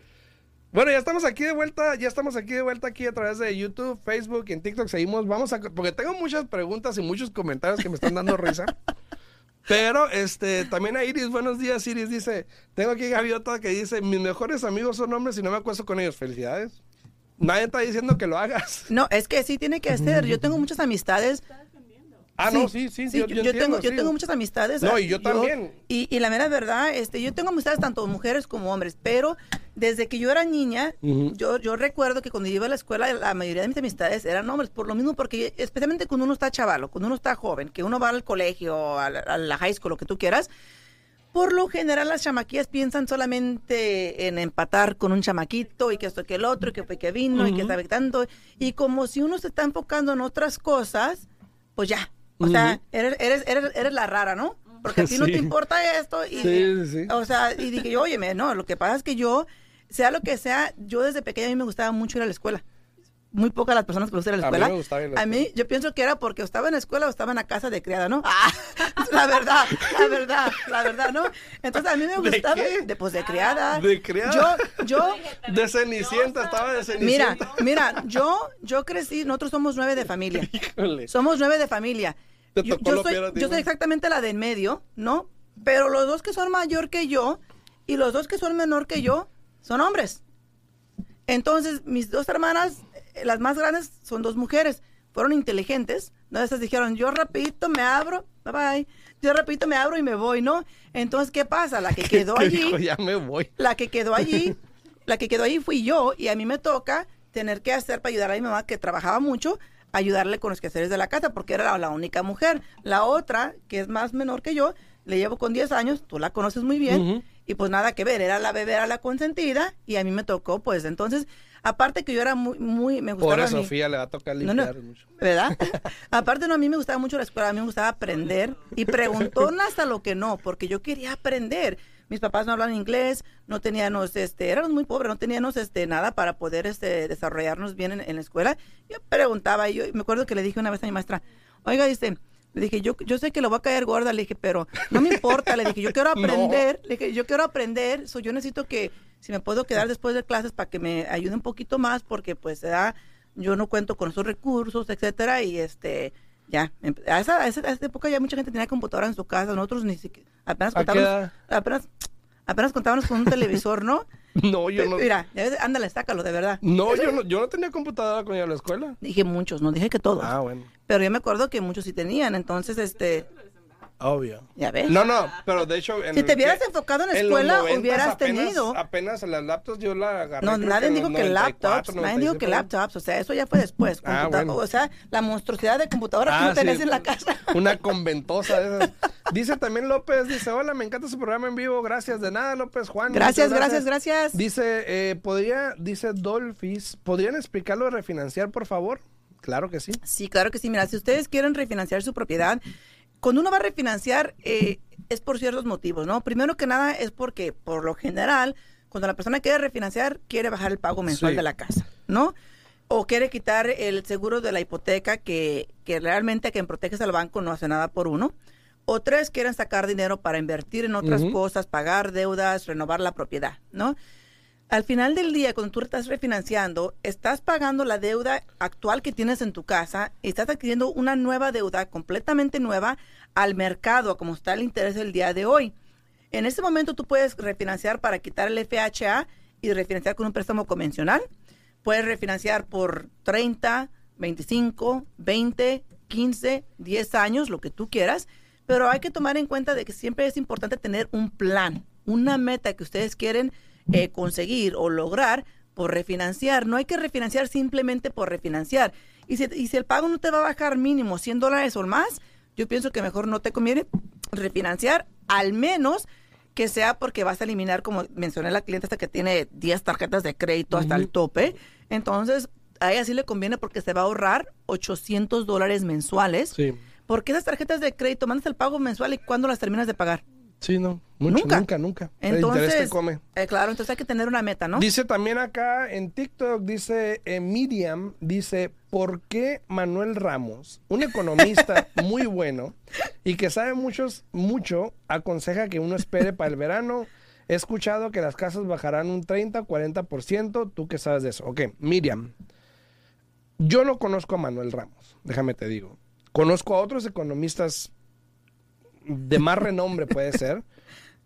Bueno, ya estamos aquí de vuelta, ya estamos aquí de vuelta aquí a través de YouTube, Facebook y en TikTok. Seguimos, vamos a, porque tengo muchas preguntas y muchos comentarios que me están dando risa. Pero este, también a Iris, buenos días, Iris dice, tengo aquí Gaviota que dice, mis mejores amigos son hombres y no me acuesto con ellos. Felicidades. Nadie está diciendo que lo hagas. No, es que sí tiene que ser. Yo tengo muchas amistades. Ah, no, sí, sí, Sí, yo, yo, yo yo entiendo, tengo, yo tengo muchas amistades. No, y yo también. Y, y la mera verdad, este, yo tengo amistades tanto mujeres como hombres, pero desde que yo era niña, yo, yo recuerdo que cuando iba a la escuela, la mayoría de mis amistades eran hombres, por lo mismo, porque especialmente cuando uno está chavalo, cuando uno está joven, que uno va al colegio, a la, a la high school, lo que tú quieras, por lo general las chamaquillas piensan solamente en empatar con un chamaquito y que esto que el otro, y que fue que vino y que sabe tanto. Y como si uno se está enfocando en otras cosas, pues ya. O sea, eres, eres, eres, eres la rara, ¿no? Porque a ti no te importa esto. Y, Sí, sí, sí. O sea, y dije, yo, óyeme, no, lo que pasa es que yo, sea lo que sea, yo desde pequeña a mí me gustaba mucho ir a la escuela. Muy pocas las personas que me gustan ir a la A mí escuela. me gustaba ir a la A mí, yo pienso que era porque estaba en la escuela o estaba en la casa de criada, ¿no? Ah, la verdad, la verdad, la verdad, ¿no? Entonces a mí me ¿De gustaba, qué? de, pues de criada. De criada. Yo, yo, De Cenicienta, estaba de mira, Cenicienta. mira, yo, yo crecí, nosotros somos nueve de familia. Híjole. Somos nueve de familia. Te Yo, tocó yo lo soy, yo soy exactamente la de en medio, ¿no? Pero los dos que son mayor que yo y los dos que son menor que yo son hombres. Entonces, mis dos hermanas, eh, las más grandes, son dos mujeres. Fueron inteligentes. ¿no? Esas dijeron, yo rapidito me abro, bye bye. Yo rapidito me abro y me voy, ¿no? Entonces, ¿qué pasa? La que quedó Que allí dijo, ya me voy. la que quedó allí, la que quedó allí fui yo y a mí me toca tener que hacer para ayudar a mi mamá que trabajaba mucho, ayudarle con los quehaceres de la casa porque era la, la única mujer. La otra, que es más menor que yo, le llevo con 10 años, tú la conoces muy bien Ujú. y pues nada que ver, era la bebé, era la consentida y a mí me tocó pues entonces, aparte que yo era muy, muy, me gustaba Pobre mi- Sofía, le va a tocar no, no, limpiar mucho. ¿verdad? Aparte, no, a mí me gustaba mucho la escuela, a mí me gustaba aprender y preguntó hasta lo que no, porque yo quería aprender. Mis papás no hablan inglés, no teníamos, este, éramos muy pobres, no teníamos, este, nada para poder, este, desarrollarnos bien en, en la escuela. Yo preguntaba, y yo me acuerdo que le dije una vez a mi maestra, oiga, dice, le dije, yo, yo sé que lo voy a caer gorda, le dije, pero no me importa, le dije, yo quiero No. aprender, le dije, yo quiero aprender, so, yo necesito que, si me puedo quedar después de clases para que me ayude un poquito más, porque pues, ¿verdad? yo no cuento con esos recursos, etcétera, y este, ya, em- a esa, a esa, a esa época ya mucha gente tenía computadora en su casa, nosotros ni siquiera, apenas ¿A qué contábamos, apenas, apenas contábamos con un televisor, ¿no? No, yo no. Mira, ándale, sácalo, de verdad. No, yo no, yo no tenía computadora cuando iba a la escuela. Dije muchos, no dije que todos, Ah, bueno. pero yo me acuerdo que muchos sí tenían, entonces, este, Obvio. ya ves. No, no, pero de hecho. en Si te hubieras que- enfocado en la escuela, 90s hubieras apenas- tenido. Apenas las laptops yo la agarré. No, nadie dijo que 94, laptops, nadie dijo que 95. laptops, o sea, eso ya fue después. Ah, bueno. O sea, la monstruosidad de computadora que Ah, no tenés sí. en la casa. Una conventosa de esas. Dice también López, dice, hola, me encanta su programa en vivo, gracias. De nada, López, Juan. Gracias, gracias, gracias. Dice, eh, podría, dice Dolphis, ¿podrían explicarlo de refinanciar, por favor? Claro que sí. Sí, claro que sí. Mira, si ustedes quieren refinanciar su propiedad, cuando uno va a refinanciar eh, es por ciertos motivos, ¿no? Primero que nada es porque, por lo general, cuando la persona quiere refinanciar, quiere bajar el pago mensual Sí. de la casa, ¿no? O quiere quitar el seguro de la hipoteca que, que realmente a quien proteges al banco no hace nada por uno. O tres, quieren sacar dinero para invertir en otras cosas, pagar deudas, renovar la propiedad, ¿no? Al final del día, cuando tú estás refinanciando, estás pagando la deuda actual que tienes en tu casa y estás adquiriendo una nueva deuda completamente nueva al mercado, como está el interés del día de hoy. En ese momento tú puedes refinanciar para quitar el FHA y refinanciar con un préstamo convencional. Puedes refinanciar por 30, 25, 20, 15, 10 años, lo que tú quieras. Pero hay que tomar en cuenta de que siempre es importante tener un plan, una meta que ustedes quieren eh, conseguir o lograr por refinanciar. No hay que refinanciar simplemente por refinanciar. Y si, y si el pago no te va a bajar mínimo 100 dólares o más, yo pienso que mejor no te conviene refinanciar, al menos que sea porque vas a eliminar, como mencioné la cliente, hasta que tiene 10 tarjetas de crédito hasta el tope. Entonces, a ella sí le conviene porque se va a ahorrar 800 dólares mensuales. Sí. Porque esas tarjetas de crédito mandas el pago mensual y cuándo las terminas de pagar. Sí, no. Mucho, Nunca. nunca, nunca. El Entonces, te come. eh, claro, entonces hay que tener una meta, ¿no? Dice también acá en TikTok, dice eh, Miriam, dice, ¿por qué Manuel Ramos, un economista muy bueno y que sabe muchos, mucho, aconseja que uno espere para el verano? He escuchado que las casas bajarán un 30, 40%, ¿tú qué sabes de eso? Ok, Miriam, yo no conozco a Manuel Ramos, déjame te digo. Conozco a otros economistas de más renombre, puede ser.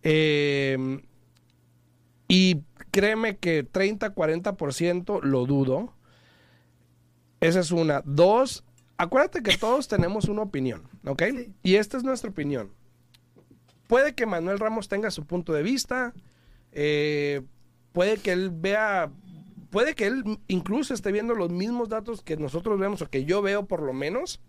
Eh, y créeme que 30, 40% lo dudo. Esa es una. Dos, acuérdate que todos tenemos una opinión, ¿ok? Y esta es nuestra opinión. Puede que Manuel Ramos tenga su punto de vista, eh, puede que él vea, puede que él incluso esté viendo los mismos datos que nosotros vemos o que yo veo por lo menos,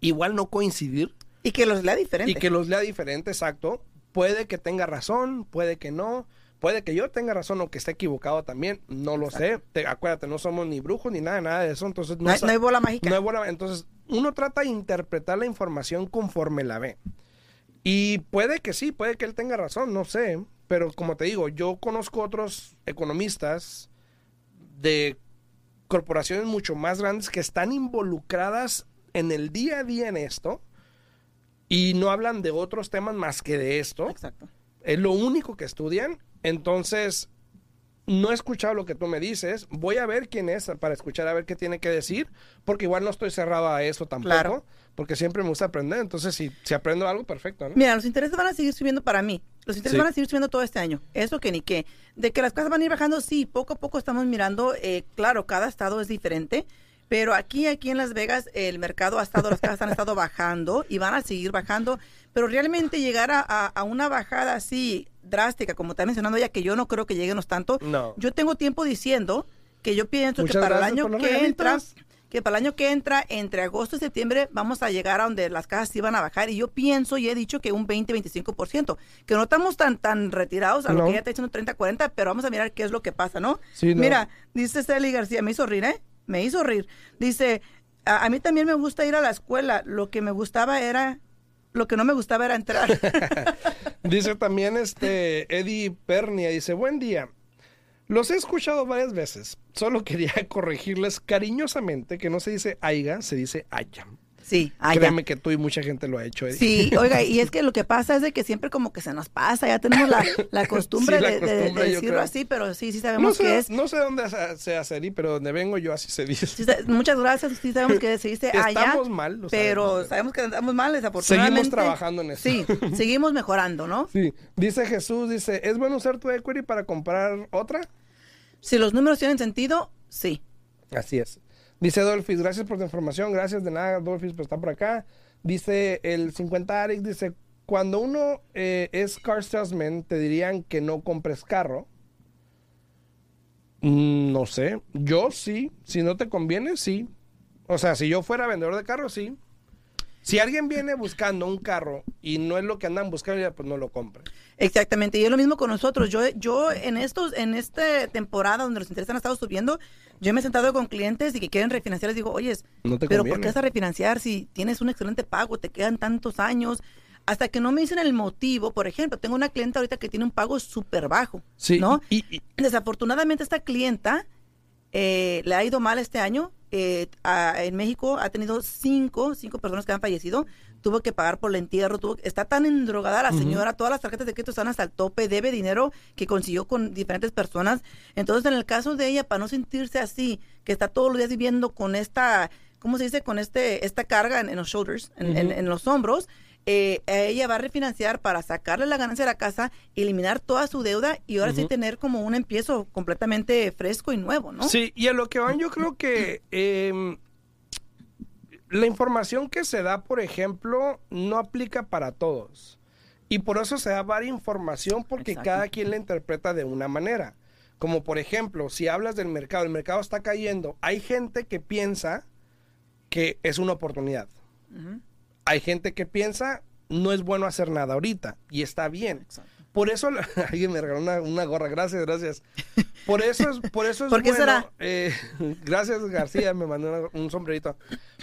igual no coincidir Y que los lea diferente. y que los lea diferente, exacto. Puede que tenga razón, puede que no. Puede que yo tenga razón o que esté equivocado también, no lo sé. Te- acuérdate, no somos ni brujos ni nada, nada de eso. Entonces no, hay, no hay bola mágica. no hay bola- Entonces, uno trata de interpretar la información conforme la ve. Y puede que sí, puede que él tenga razón, no sé. Pero como te digo, yo conozco otros economistas de corporaciones mucho más grandes que están involucradas en el día a día en esto y no hablan de otros temas más que de esto. Exacto. Es lo único que estudian. Entonces, no he escuchado lo que tú me dices. Voy a ver quién es para escuchar a ver qué tiene que decir. Porque igual no estoy cerrado a eso tampoco. Claro. Porque siempre me gusta aprender. Entonces, si, si aprendo algo, perfecto, ¿no? Mira, los intereses van a seguir subiendo para mí. Los intereses Sí. van a seguir subiendo todo este año. Eso que ni qué. De que las casas van a ir bajando, sí, poco a poco estamos mirando. eh, claro, cada estado es diferente. Pero aquí, aquí en Las Vegas, el mercado ha estado, las casas han estado bajando y van a seguir bajando. Pero realmente llegar a, a- a una bajada así drástica, como está mencionando ella, que yo no creo que lleguemos tanto. No. Yo tengo tiempo diciendo que yo pienso Muchas que para el año que entra, que para el año que entra, entre agosto y septiembre, vamos a llegar a donde las casas sí van a bajar. Y yo pienso y he dicho que un 20-25%, que no estamos tan tan retirados a lo que ya está diciendo 30-40, pero vamos a mirar qué es lo que pasa, ¿no? Sí, no. Mira, dice Celi García, me hizo rir, ¿eh? Me hizo rir. Dice, a, mí también me gusta ir a la escuela. Lo que me gustaba era, lo que no me gustaba era entrar. Dice también este Eddie Pernia, dice, buen día. Los he escuchado varias veces. Solo quería corregirles cariñosamente que no se dice aiga, se dice aya. Sí, allá. Créeme que tú y mucha gente lo ha hecho, Eddie. Sí, oiga, y es que lo que pasa es de que siempre como que se nos pasa, ya tenemos la, la costumbre, Sí, la de- costumbre, decirlo creo. así, pero sí, sí No sabemos que sé, es. no sé dónde se- hace pero donde vengo yo así se dice. Sí, muchas gracias, sí sabemos que se dice allá. Estamos mal, lo pero sabemos. sabemos que estamos mal, desafortunadamente. Seguimos trabajando en eso. Sí, seguimos mejorando, ¿no? Sí, dice Jesús, dice, ¿es bueno usar tu equity para comprar otra? Si los números tienen sentido, sí. Así es. Dice Dolphis, gracias por tu información, gracias de nada, Dolphis, por estar por acá. Dice el 50 Arix, dice, cuando uno eh, es car salesman, te dirían que no compres carro. Mm, no sé, yo sí, si no te conviene, sí. O sea, si yo fuera vendedor de carro, sí. Si alguien viene buscando un carro y no es lo que andan buscando, ya, pues no lo compre. Exactamente, y es lo mismo con nosotros. Yo, yo en estos, en esta temporada donde los intereses han estado subiendo, yo me he sentado con clientes y que quieren refinanciar, les digo, oye, No pero ¿por conviene. qué vas a refinanciar si tienes un excelente pago, te quedan tantos años? Hasta que no me dicen el motivo, por ejemplo, tengo una clienta ahorita que tiene un pago súper bajo, Sí, ¿no? y- y- Desafortunadamente esta clienta eh, le ha ido mal este año. Eh, a- en México ha tenido cinco, cinco personas que han fallecido. Tuvo que pagar por el entierro. Tuvo, está tan endrogada la señora. Todas las tarjetas de crédito están hasta el tope. Debe dinero que consiguió con diferentes personas. Entonces, en el caso de ella, para no sentirse así, que está todos los días viviendo con esta, ¿cómo se dice? Con este, esta carga en, en los shoulders, en, en- en los hombros. Eh, ella va a refinanciar para sacarle la ganancia de la casa, eliminar toda su deuda y ahora sí tener como un empiezo completamente fresco y nuevo, ¿no? Sí, y a lo que van, yo creo que em, la información que se da, por ejemplo, no aplica para todos. Y por eso se da varia información porque Exacto. cada quien la interpreta de una manera. Como por ejemplo, si hablas del mercado, el mercado está cayendo, hay gente que piensa que es una oportunidad. Hay gente que piensa no es bueno hacer nada ahorita y está bien. Exacto. Por eso, alguien me regaló una, una gorra, gracias, gracias. Por eso es, por eso es ¿Por qué bueno, será? eh, gracias García, me mandó una- un sombrerito.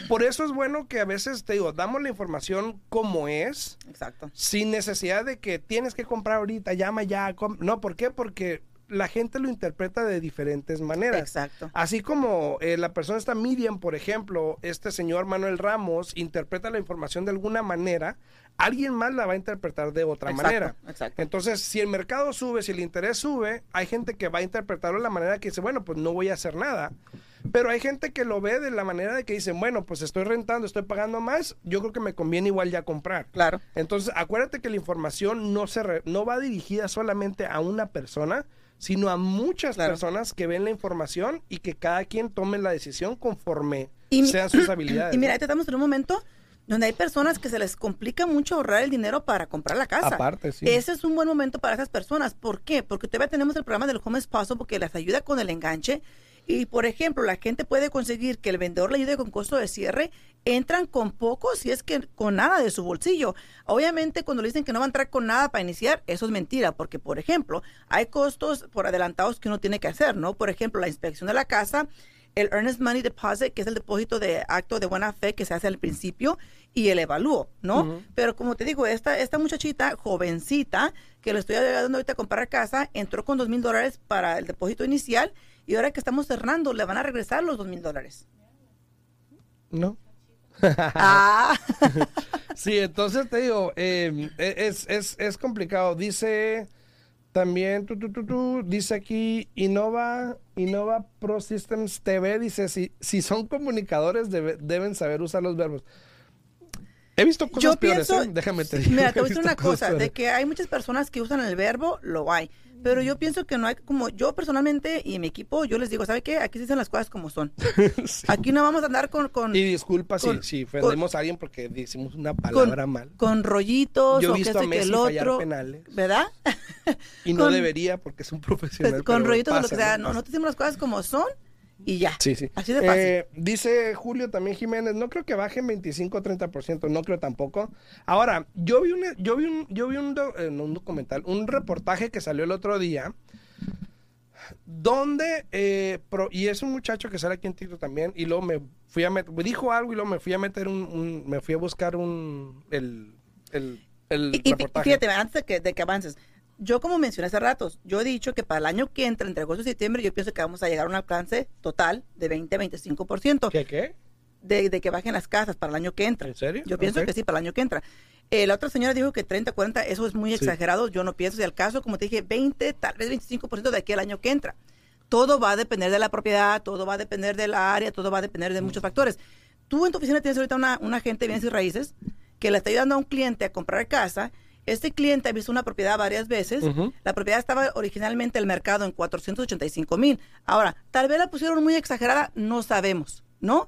Por eso es bueno que a veces, te digo, damos la información como es, Exacto. sin necesidad de que tienes que comprar ahorita, llama ya. No, ¿por qué? Porque la gente lo interpreta de diferentes maneras. Exacto. Así como eh, la persona está Miriam, por ejemplo, este señor Manuel Ramos interpreta la información de alguna manera, alguien más la va a interpretar de otra Exacto, manera. exacto. Entonces, si el mercado sube, si el interés sube, hay gente que va a interpretarlo de la manera que dice, bueno, pues no voy a hacer nada. Pero hay gente que lo ve de la manera de que dicen, bueno, pues estoy rentando, estoy pagando más, yo creo que me conviene igual ya comprar. Claro. Entonces, acuérdate que la información no, se re- no va dirigida solamente a una persona, sino a muchas Claro. personas que ven la información y que cada quien tome la decisión conforme Y sean sus habilidades. Y mira, ¿no? ahí estamos en un momento donde hay personas que se les complica mucho ahorrar el dinero para comprar la casa. Aparte, sí. Ese es un buen momento para esas personas. ¿Por qué? Porque todavía tenemos el programa del Home Spouse porque les ayuda con el enganche. Y, por ejemplo, la gente puede conseguir que el vendedor le ayude con costo de cierre. Entran con poco, si es que con nada de su bolsillo. Obviamente, cuando le dicen que no va a entrar con nada para iniciar, eso es mentira. Porque, por ejemplo, hay costos por adelantados que uno tiene que hacer, ¿no? Por ejemplo, la inspección de la casa, el Earnest Money Deposit, que es el depósito de acto de buena fe que se hace al principio, y el evalúo, ¿no? Pero como te digo, esta, esta muchachita jovencita que le estoy ayudando ahorita a comprar casa, entró con dos mil dólares para el depósito inicial y ahora que estamos cerrando, le van a regresar los dos mil dólares. ¿No? Ah, Sí, entonces te digo, eh, es, es, es complicado. Dice también, tú, tú, tú, tú, dice aquí, Innova, Innova Pro Systems TV, dice, si, si son comunicadores debe- deben saber usar los verbos. He visto cosas yo peores, pienso, ¿eh? déjame te digo. mira, te voy a decir una cosa, de que hay muchas personas que usan el verbo, lo hay. Pero yo pienso que no hay, como yo personalmente y mi equipo, yo les digo, ¿sabe qué? Aquí se dicen las cosas como son. Sí. Aquí no vamos a andar con, con, Y disculpa si, con- si ofendemos a alguien porque decimos una con, palabra mal. con rollitos Yo he o que visto a que Messi el otro. penales. ¿Verdad? Y no con- debería porque es un profesional. Pues, con rollitos o lo que sea. ¿no? No te decimos las cosas como son y ya. Sí, sí. Así de fácil. Eh, dice Julio también Jiménez, no creo que bajen 25 o 30%, no creo tampoco. Ahora, yo vi un, yo vi un, yo vi un, do- eh, no un documental, un reportaje que salió el otro día, donde, eh, pro- y es un muchacho que sale aquí en TikTok también, y luego me fui a meter, dijo algo y luego me fui a meter un, un- me fui a buscar un, el, el, el Y, y reportaje. fíjate, antes de que, de que avances, yo como mencioné hace ratos, yo he dicho que para el año que entra, entre agosto y septiembre, yo pienso que vamos a llegar a un alcance total de 20 a 25% ¿Qué, qué? de, de que bajen las casas para el año que entra. ¿En serio? Yo pienso que sí, para el año que entra. Eh, la otra señora dijo que 30, 40, eso es muy Sí. exagerado. Yo no pienso. Si al caso, como te dije, 20, tal vez 25% de aquí al año que entra. Todo va a depender de la propiedad, todo va a depender del área, todo va a depender de muchos factores. Tú en tu oficina tienes ahorita una, un agente de bienes y raíces que le está ayudando a un cliente a comprar casa. Este cliente ha visto una propiedad varias veces. La propiedad estaba originalmente el mercado en 485 mil. Ahora, tal vez la pusieron muy exagerada, no sabemos, ¿no?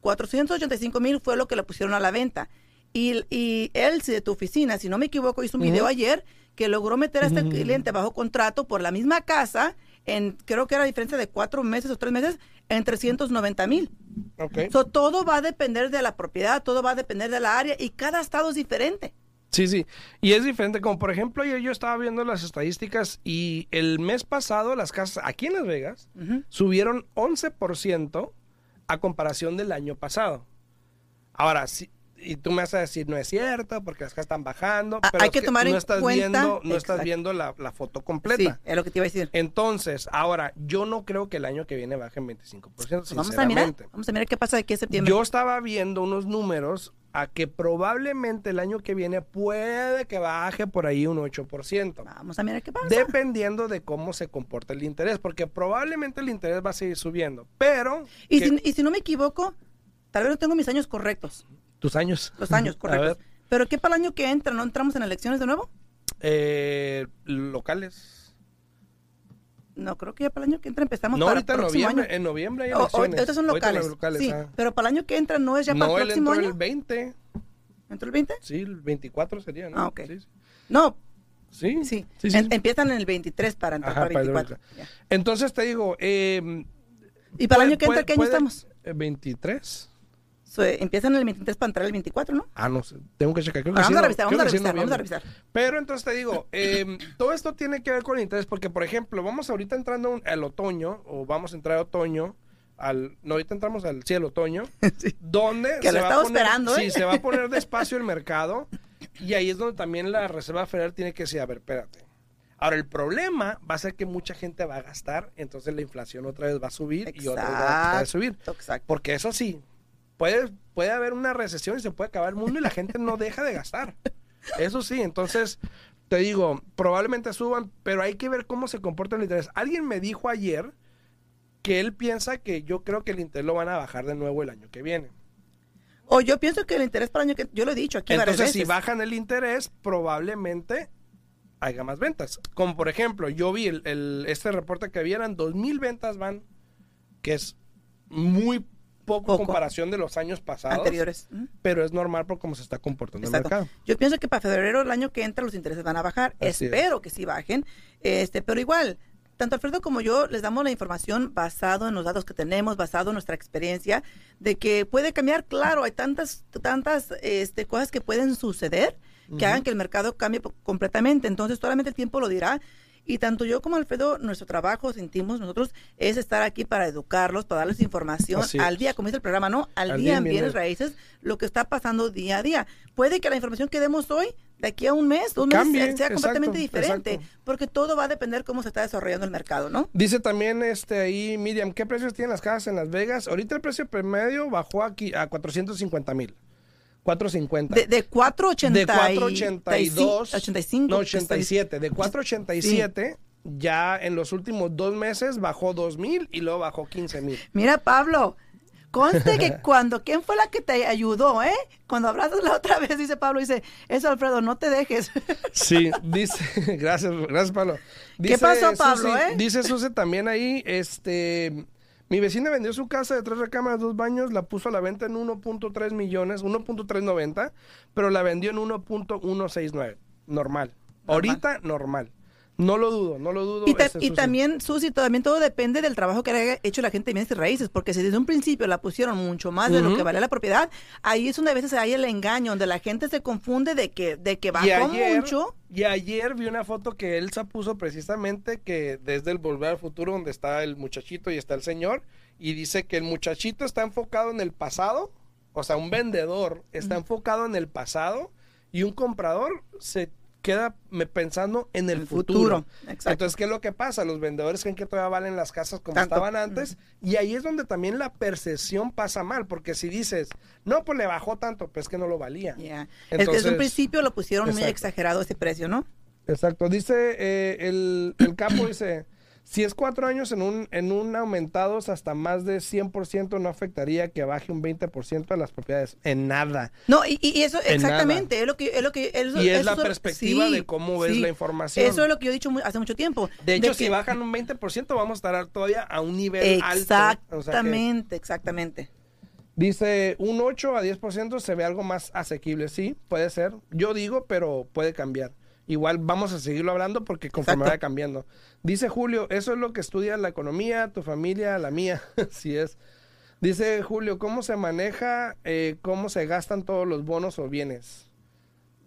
485 mil fue lo que le pusieron a la venta. Y, y él, si de tu oficina, si no me equivoco, hizo un video ayer que logró meter a este cliente bajo contrato por la misma casa, en creo que era diferencia de cuatro meses o tres meses, en 390 mil. Ok. So, todo va a depender de la propiedad, todo va a depender de la área y cada estado es diferente. Sí, sí. Y es diferente, como por ejemplo, ayer yo estaba viendo las estadísticas y el mes pasado las casas aquí en Las Vegas Ujú. subieron 11% a comparación del año pasado. Ahora, sí, y tú me vas a decir, no es cierto, porque las casas están bajando, Ah, pero hay es que tomar no en estás cuenta- viendo, no estás viendo la, la foto Sí, completa. es lo que te iba a decir. Entonces, ahora, yo no creo que el año que viene bajen 25%, Pues vamos a mirar, vamos a mirar qué pasa de aquí a septiembre. Yo estaba viendo unos números a que probablemente el año que viene puede que baje por ahí un 8%. Vamos a mirar qué pasa. Dependiendo de cómo se comporta el interés, porque probablemente el interés va a seguir subiendo, pero y, que- si, y si no me equivoco, tal vez no tengo mis años correctos, tus años. los años ver, Pero ¿qué para el año que entra? ¿No entramos en elecciones de nuevo? eh, locales. No, creo que ya para el año que entra empezamos No, para ahorita el en próximo noviembre, año. en noviembre hay O- o- elecciones. ahorita son Ahorita locales. sí, ah. pero para el año que entra no es ya para No, el él próximo entró año. el 20. ¿Entró el 20? Sí, el 24 sería, ¿no? Ah, ok. Sí, sí. No, Sí, sí. sí. En- empiezan en el 23 para entrar Ajá, para el para el 24. Ya. Entonces te digo, eh, ¿Y para el año que entra qué año puede- estamos? eh, 23. So, empiezan el 23 para entrar el 24, ¿no? Ah, no sé. Tengo que checar. Creo que Vamos sí, a revisar, vamos a sí revisar, vamos a revisar. Pero entonces te digo, eh, todo esto tiene que ver con el interés, porque por ejemplo, vamos ahorita entrando al otoño, o vamos a entrar a otoño, al, no, ahorita entramos al sí, al otoño, Sí. donde Que lo va a poner- esperando, ¿eh? Sí, se va a poner despacio el mercado, y ahí es donde también la Reserva Federal tiene que decir, a ver, espérate. Ahora, el problema va a ser que mucha gente va a gastar, entonces la inflación otra vez va a subir y otra vez va a subir. Exacto. Porque eso sí, puede, puede haber una recesión y se puede acabar el mundo y la gente no deja de gastar. Eso sí, entonces te digo, probablemente suban, pero hay que ver cómo se comporta el interés. Alguien me dijo ayer que él piensa que yo creo que el interés lo van a bajar de nuevo el año que viene. O yo pienso que el interés para el año que yo lo he dicho aquí Entonces, si bajan el interés, probablemente haya más ventas. Como por ejemplo, yo vi el, el- este reporte que vieran, 2.000 ventas van, que es muy poco, Poco. comparación de los años pasados. anteriores. Pero es normal por cómo se está comportando Exacto. el mercado. Yo pienso que para febrero el año que entra los intereses van a bajar. Así Espero que sí bajen. Este, pero igual, tanto Alfredo como yo les damos la información basado en los datos que tenemos, basado en nuestra experiencia, de que puede cambiar. Claro, hay tantas, tantas este, cosas que pueden suceder que hagan que el mercado cambie completamente. Entonces, solamente el tiempo lo dirá. Y tanto yo como Alfredo, nuestro trabajo, sentimos nosotros, es estar aquí para educarlos, para darles información al día, como dice el programa, ¿no? Al, Al día día en en bienes raíces, lo que está pasando día a día. Puede que la información que demos hoy, de aquí a un mes, dos meses, Cambie, sea, sea exacto, completamente diferente, exacto. porque todo va a depender cómo se está desarrollando el mercado, ¿no? Dice también este ahí, Miriam, ¿qué precios tienen las casas en Las Vegas? Ahorita el precio promedio bajó aquí a 450 mil. 450. De, de 4.80 de y- 482. 85. No, que está- 87. De 487, ya en los últimos dos meses bajó 2 mil y luego bajó 15 mil. Mira, Pablo, conste que cuando, ¿quién fue la que te ayudó, eh? Cuando hablaste la otra vez, dice Pablo, dice, eso, Alfredo, no te dejes. Sí, dice, gracias, gracias Pablo. ¿Qué pasó, Pablo, Susi- eh? Dice Susi también ahí, este, mi vecina vendió su casa de tres recámaras, dos baños, la puso a la venta en 1.3 millones, 1.390, pero la vendió en 1.169, normal. Ahorita, normal. No lo dudo, no lo dudo. Y, ta- y también, Susi, también todo depende del trabajo que haya hecho la gente de bienes y raíces, porque si desde un principio la pusieron mucho más de lo que vale la propiedad, ahí es donde a veces hay el engaño, donde la gente se confunde de que, de que bajó ayer, mucho. Y ayer vi una foto que Elsa puso precisamente que desde el Volver al Futuro, donde está el muchachito y está el señor, y dice que el muchachito está enfocado en el pasado, o sea, un vendedor está enfocado en el pasado y un comprador se queda me- pensando en el, El futuro. futuro, exacto. Entonces, ¿qué es lo que pasa? Los vendedores creen que todavía valen las casas como Tanto. estaban antes y ahí es donde también la percepción pasa mal, porque si dices, no, pues le bajó tanto, pues que no lo valía. Yeah. es que desde Entonces- un principio lo pusieron muy exagerado ese precio, ¿no? Exacto. Dice eh, el, el capo, dice, si es cuatro años en un, en un aumentados hasta más de 100%, no afectaría que baje un 20% de las propiedades. En nada. No, y, y eso En exactamente, es lo que es lo que eso- Y es eso la perspectiva de cómo ves la información. Eso es lo que yo he dicho hace mucho tiempo. De hecho, si bajan un 20%, vamos a estar todavía a un nivel alto. O sea que Exactamente, exactamente. dice, un 8 a 10% se ve algo más asequible. Sí, puede ser. Yo digo, pero puede cambiar. Igual vamos a seguirlo hablando porque conforme Exacto. vaya cambiando. Dice Julio, eso es lo que estudia la economía, tu familia, la mía. Así es. Dice Julio, ¿cómo se maneja, eh, cómo se gastan todos los bonos o bienes?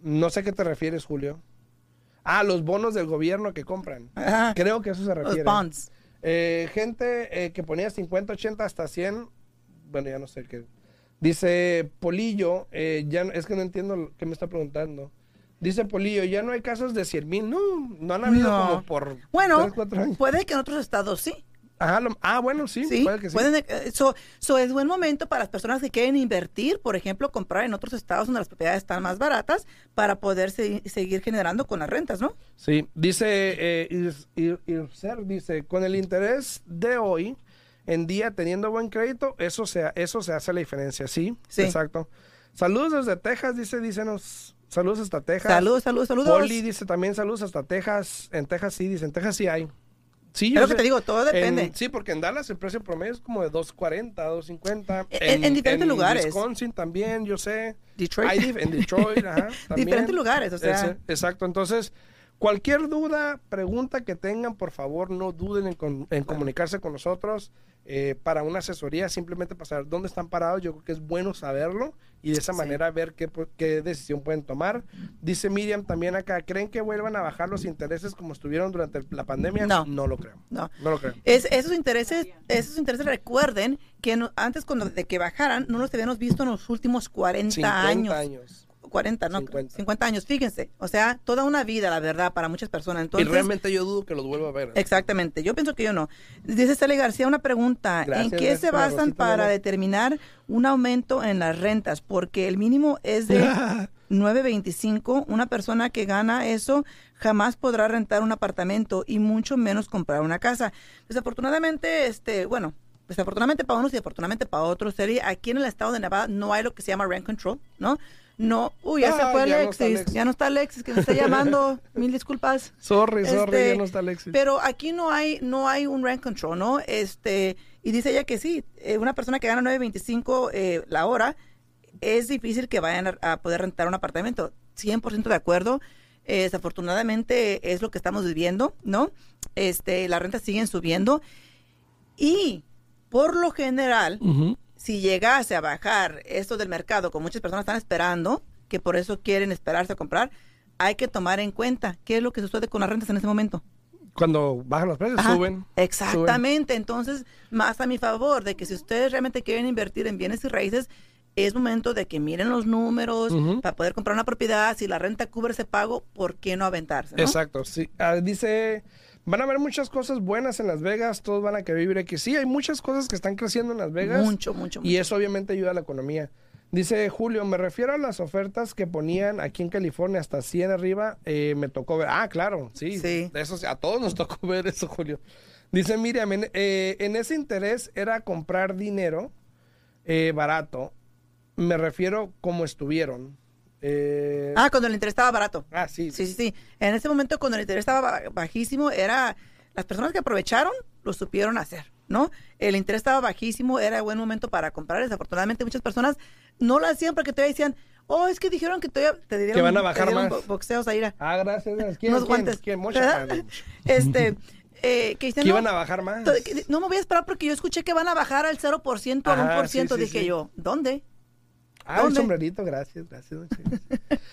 No sé a qué te refieres, Julio. Ah, los bonos del gobierno que compran. Ajá. Creo que eso se Los refiere. bonds. Eh, gente eh, que ponía 50, 80 hasta 100. Bueno, ya no sé qué. Dice Polillo, eh, ya es que no entiendo que me está preguntando. Dice Polillo, ya no hay casos de 100 mil. No, no han habido No. como por Bueno, 3, 4 años. puede que en otros estados sí. Ajá, lo- ah, bueno, sí, Sí, puede que sí. pueden, eh, so, so es buen momento para las personas que quieren invertir, por ejemplo, comprar en otros estados donde las propiedades están más baratas para poder se- seguir generando con las rentas, ¿no? Sí, dice eh, Ir- Ir- Irser, dice, con el interés de hoy en día teniendo buen crédito, eso se, eso se hace la diferencia, sí, Sí. exacto. Saludos desde Texas, dice, dícenos, saludos hasta Texas. Saludos, saludos, saludos. Poli dice también saludos hasta Texas. En Texas sí, dice, en Texas sí hay. Sí, Es yo lo que te digo, todo depende. En- sí, porque en Dallas el precio promedio es como de 2.40, 2.50. En- en diferentes lugares. Wisconsin también, yo sé. Detroit. Hay en Detroit, ajá, también. Diferentes lugares, o sea. Ese- exacto, entonces, Cualquier duda, pregunta que tengan, por favor, no duden en, con- en comunicarse con nosotros eh, para una asesoría, simplemente para saber dónde están parados. Yo creo que es bueno saberlo y de esa Sí. manera ver qué, qué decisión pueden tomar. Dice Miriam también acá, ¿creen que vuelvan a bajar los intereses como estuvieron durante la pandemia? No. No lo creo. No. No lo creo. Es, esos intereses, esos intereses recuerden que no- antes cuando de que bajaran no los habíamos visto en los últimos 40 50 años. años. 40, no, 50. 50. años, fíjense. O sea, toda una vida, la verdad, para muchas personas. Entonces, y realmente yo dudo que los vuelva a ver. Exactamente, yo pienso que yo no. Dice Sally García una pregunta, Gracias, ¿en qué se basan rosita, para determinar un aumento en las rentas? Porque el mínimo es de 9.25, una persona que gana eso jamás podrá rentar un apartamento y mucho menos comprar una casa. Desafortunadamente, este, bueno, desafortunadamente para unos y desafortunadamente para otros, Sally, aquí en el estado de Nevada no hay lo que se llama rent control, ¿no? No, uy, ya se fue ya no Alexis, ya no está Alexis, que me está llamando, mil disculpas. Sorry, sorry, Este, ya no está Alexis. Pero aquí no hay, no hay un rent control, ¿no? Este, y dice ella que sí, eh, una persona que gana 9.25 eh, la hora, es difícil que vayan a, a poder rentar un apartamento. 100% de acuerdo. Eh, desafortunadamente es lo que estamos viviendo, ¿no? Este, las rentas siguen subiendo. Y por lo general. Si llegase a bajar esto del mercado, como muchas personas están esperando, que por eso quieren esperarse a comprar, hay que tomar en cuenta qué es lo que sucede con las rentas en este momento. Cuando bajan los precios, Ajá, suben. Exactamente. Entonces, más a mi favor de que si ustedes realmente quieren invertir en bienes y raíces, es momento de que miren los números para poder comprar una propiedad. Si la renta cubre ese pago, ¿por qué no aventarse? no? Exacto, sí. Ah, dice, van a haber muchas cosas buenas en Las Vegas, todos van a querer vivir aquí. Sí, hay muchas cosas que están creciendo en Las Vegas. Mucho, mucho, Y eso obviamente ayuda a la economía. Dice Julio, me refiero a las ofertas que ponían aquí en California hasta 100 arriba, eh, me tocó ver. Ah, claro, sí. Sí. Eso, a todos nos tocó ver eso, Julio. Dice Miriam, en, eh, en ese interés era comprar dinero eh, barato. Me refiero como estuvieron. Eh, Ah, cuando el interés estaba barato. ah, sí. Sí, sí, sí. En ese momento, cuando el interés estaba ba- bajísimo, era las personas que aprovecharon lo supieron hacer, ¿no? El interés estaba bajísimo, era buen momento para comprar. Desafortunadamente, muchas personas no lo hacían porque todavía decían, oh, es que dijeron que todavía te dieron, Que van a bajar más. bo- boxeos ahí. era. Ah, gracias. ¿Quién, unos guantes. ¿Quién? Ah. Este, eh, que dicen, Que no, iban a bajar más. no me voy a esperar porque yo escuché que van a bajar al 0% al Ajá, 1%. sí, sí, Dije sí. yo, ¿dónde? Ah, el ¿Dónde? sombrerito, gracias, gracias.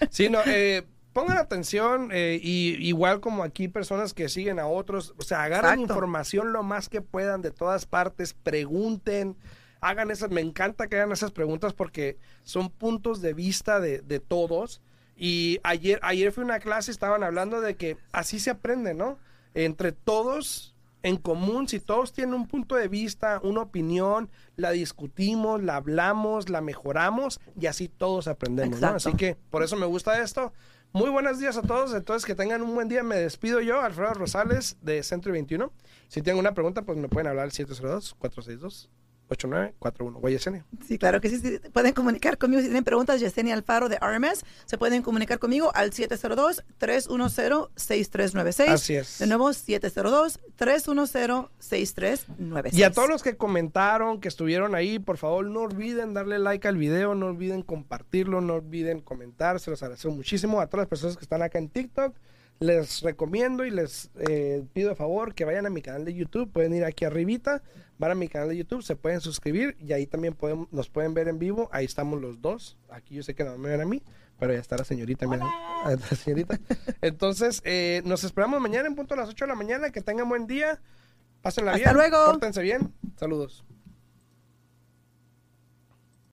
Sí, no, eh, pongan atención, eh, y igual como aquí personas que siguen a otros, o sea, agarren Exacto. información lo más que puedan de todas partes, pregunten, hagan esas, me encanta que hagan esas preguntas porque son puntos de vista de, de todos. Y ayer, ayer fui a una clase, estaban hablando de que así se aprende, ¿no? Entre todos en común, si todos tienen un punto de vista, una opinión, la discutimos, la hablamos, la mejoramos y así todos aprendemos, ¿no? Así que por eso me gusta esto. Muy buenos días a todos, entonces que tengan un buen día. Me despido yo, Alfredo Rosales de Centro 21. Si tienen una pregunta, pues me pueden hablar al 702-462-8941. Guayesenia. Sí, claro que sí, sí. Pueden comunicar conmigo si tienen preguntas. Yesenia Alfaro de RMS. Se pueden comunicar conmigo al 702-310-6396. Así es. De nuevo, 702-310-6396. Y a todos los que comentaron, que estuvieron ahí, por favor no olviden darle like al video, no olviden compartirlo, no olviden comentar, se los agradezco muchísimo. A todas las personas que están acá en TikTok, les recomiendo y les eh, pido de favor que vayan a mi canal de YouTube, pueden ir aquí arribita, van a mi canal de YouTube, se pueden suscribir y ahí también podemos, nos pueden ver en vivo, ahí estamos los dos, aquí yo sé que no me ven a mí, pero ya está la señorita. mira, ah, la señorita. Entonces, eh, nos esperamos mañana en punto a las 8 de la mañana, que tengan buen día, pásenla Hasta bien, luego. pórtense bien, saludos.